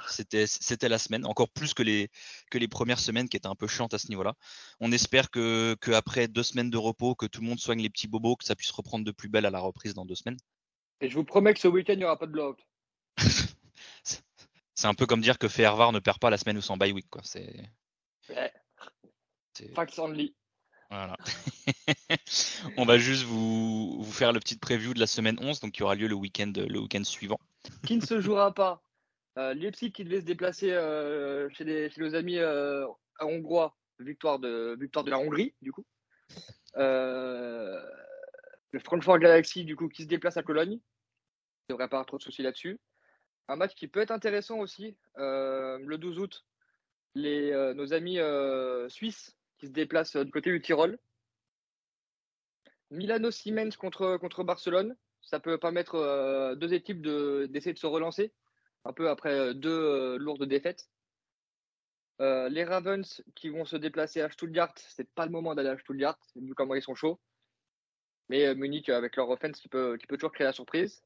B: c'était, c'était la semaine, encore plus que les, que les premières semaines qui étaient un peu chiantes à ce niveau-là. On espère que, que, après deux semaines de repos, que tout le monde soigne les petits bobos, que ça puisse reprendre de plus belle à la reprise dans deux semaines.
C: Et je vous promets que ce week-end, il n'y aura pas de blowout. <laughs>
B: c'est un peu comme dire que Fervar ne perd pas la semaine où son bye week. Quoi. C'est...
C: Ouais. Facts only.
B: Voilà. <laughs> on va juste vous, vous, faire le petit preview de la semaine 11, donc qui aura lieu le week-end le week suivant.
C: Qui ne se jouera pas. Euh, Leipzig qui devait se déplacer euh, chez, chez, nos amis euh, hongrois, victoire de, victoire de la Hongrie, du coup. Euh, le Frankfurt Galaxy, du coup, qui se déplace à Cologne. Il ne devrait pas avoir trop de soucis là-dessus. Un match qui peut être intéressant aussi, le 12 août. Les, nos amis suisses se déplace euh, du côté du Tyrol. Milano Siemens contre, Barcelone. Ça peut permettre euh, deux équipes d'essayer de, se relancer, un peu après euh, deux lourdes défaites. les Ravens qui vont se déplacer à Stuttgart, c'est pas le moment d'aller à Stuttgart, vu comment ils sont chauds. Mais Munich avec leur offense qui peut, qui peut toujours créer la surprise.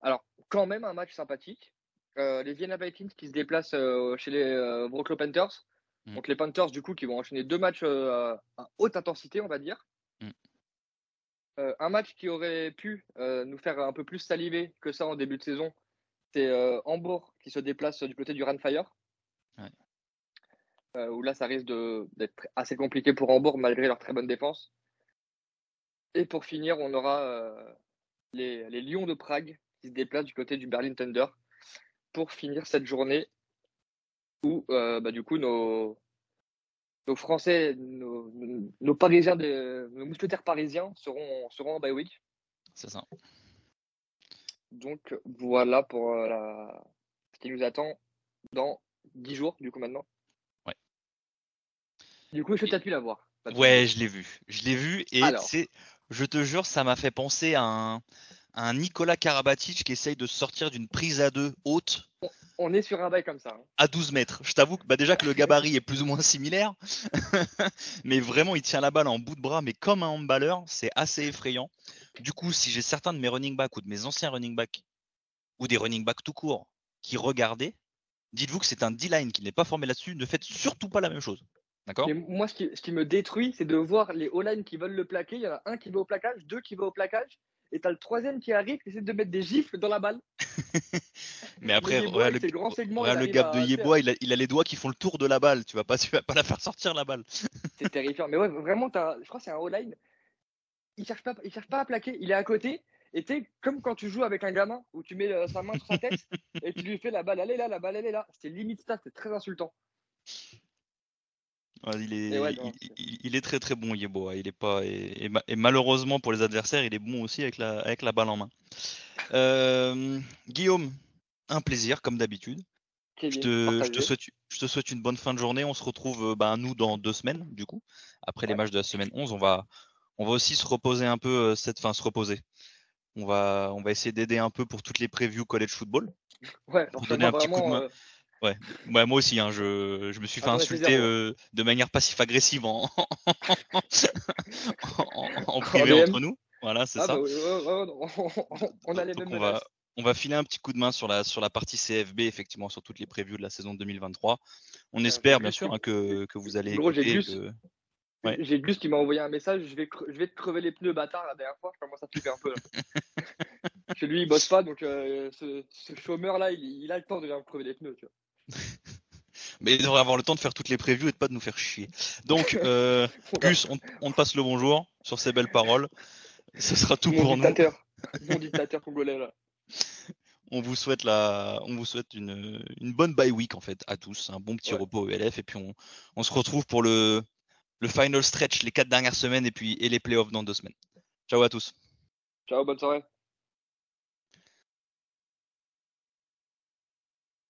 C: Alors, quand même un match sympathique. les Vienna Vikings qui se déplacent chez les Brooklyn Panthers. Mm. Donc les Panthers, du coup, qui vont enchaîner deux matchs euh, à haute intensité, on va dire. Mm. Euh, un match qui aurait pu euh, nous faire un peu plus saliver que ça en début de saison, c'est Hambourg qui se déplace du côté du Runfire. Ouais. où là, ça risque d'être assez compliqué pour Hambourg malgré leur très bonne défense. Et pour finir, on aura les, les Lions de Prague qui se déplacent du côté du Berlin Thunder pour finir cette journée où euh, bah, du coup nos, nos Français, nos, nos Parisiens, nos mousquetaires parisiens seront, seront en bye week.
B: C'est ça.
C: Donc voilà pour euh, la... ce qui nous attend dans 10 jours, du coup maintenant.
B: Ouais.
C: Du coup, je t'ai pu la voir.
B: Ouais, je l'ai vu. Je l'ai vu et c'est, je te jure, ça m'a fait penser à un, un Nicolas Karabatic qui essaye de sortir d'une prise à deux haute
C: on est sur un bail comme ça. Hein.
B: À 12 mètres. Je t'avoue que bah, déjà que le gabarit est plus ou moins similaire, <laughs> mais vraiment il tient la balle en bout de bras, mais comme un handballeur, c'est assez effrayant. Du coup, si j'ai certains de mes running backs ou de mes anciens running backs ou des running backs tout court qui regardaient, dites-vous que c'est un D-line qui n'est pas formé là-dessus. Ne faites surtout pas la même chose. D'accord?
C: Moi, ce qui, me détruit, c'est de voir les O-line qui veulent le plaquer. Il y en a un qui va au plaquage, deux qui va au plaquage et t'as le troisième qui arrive qui essaie de mettre des gifles dans la balle. <laughs>
B: Mais après, le, le gap de Yebois, il a, les doigts qui font le tour de la balle. Tu vas pas, tu vas pas la faire sortir la balle. <laughs>
C: c'est terrifiant. Mais ouais, vraiment, je crois que c'est un O-line. Il cherche pas, il cherche pas à plaquer. Il est à côté. Et tu comme quand tu joues avec un gamin où tu mets euh, sa main sur sa tête <laughs> et tu lui fais la balle, elle est là, la balle, elle est là. C'est limite ça, c'est très insultant
B: il, est, il, est très très bon, Yebo. Il est pas, et, malheureusement pour les adversaires, il est bon aussi avec la, avec la balle en main. Euh, Guillaume, un plaisir comme d'habitude. Je te, je, te
C: partagez.
B: souhaite, je te souhaite une bonne fin de journée. On se retrouve, euh, ben, nous, dans deux semaines, du coup. Après les matchs de la semaine 11, on va, on va aussi se reposer un peu euh, cette fin, se reposer. On va, on va essayer d'aider un peu pour toutes les previews college football.
C: Ouais,
B: pour donner un petit coup de main.
C: euh,
B: Ouais, moi aussi, hein, je, je me suis fait
C: Ah,
B: insulter euh, de manière passif-agressive <laughs> en, en, en
C: En
B: privé entre nous. Voilà, c'est
C: Ah
B: ça.
C: bah ouais, ouais, ouais, on, on- on a les
B: Donc,
C: mêmes
B: on va, on va filer un petit coup de main sur la, sur la partie CFB, effectivement, sur toutes les previews de la saison 2023. On
C: j'ai
B: espère, bien sûr, hein, que, que vous allez
C: j'ai
B: que- Ouais.
C: J'ai Gus qui m'a envoyé un message, je vais, je vais te crever les pneus bâtard la dernière fois, je commence à flipper un peu. <laughs> Chez lui il bosse pas donc euh, ce, ce chômeur là il, il a le temps de venir me crever les pneus tu vois.
B: Mais il devrait avoir le temps de faire toutes les previews et de pas de nous faire chier. Donc, <laughs> euh, Gus, on, on te passe le bonjour sur ces belles paroles. Ce sera tout
C: mon
B: pour nous.
C: dictateur, <laughs> mon dictateur congolais là.
B: On vous souhaite la, on vous souhaite une, une bonne bye week en fait à tous, un bon petit
C: Ouais.
B: repos ELF et puis on, on se retrouve pour le, le final stretch les quatre dernières semaines et puis et les playoffs dans deux semaines. Ciao à tous.
C: Ciao, bonne soirée.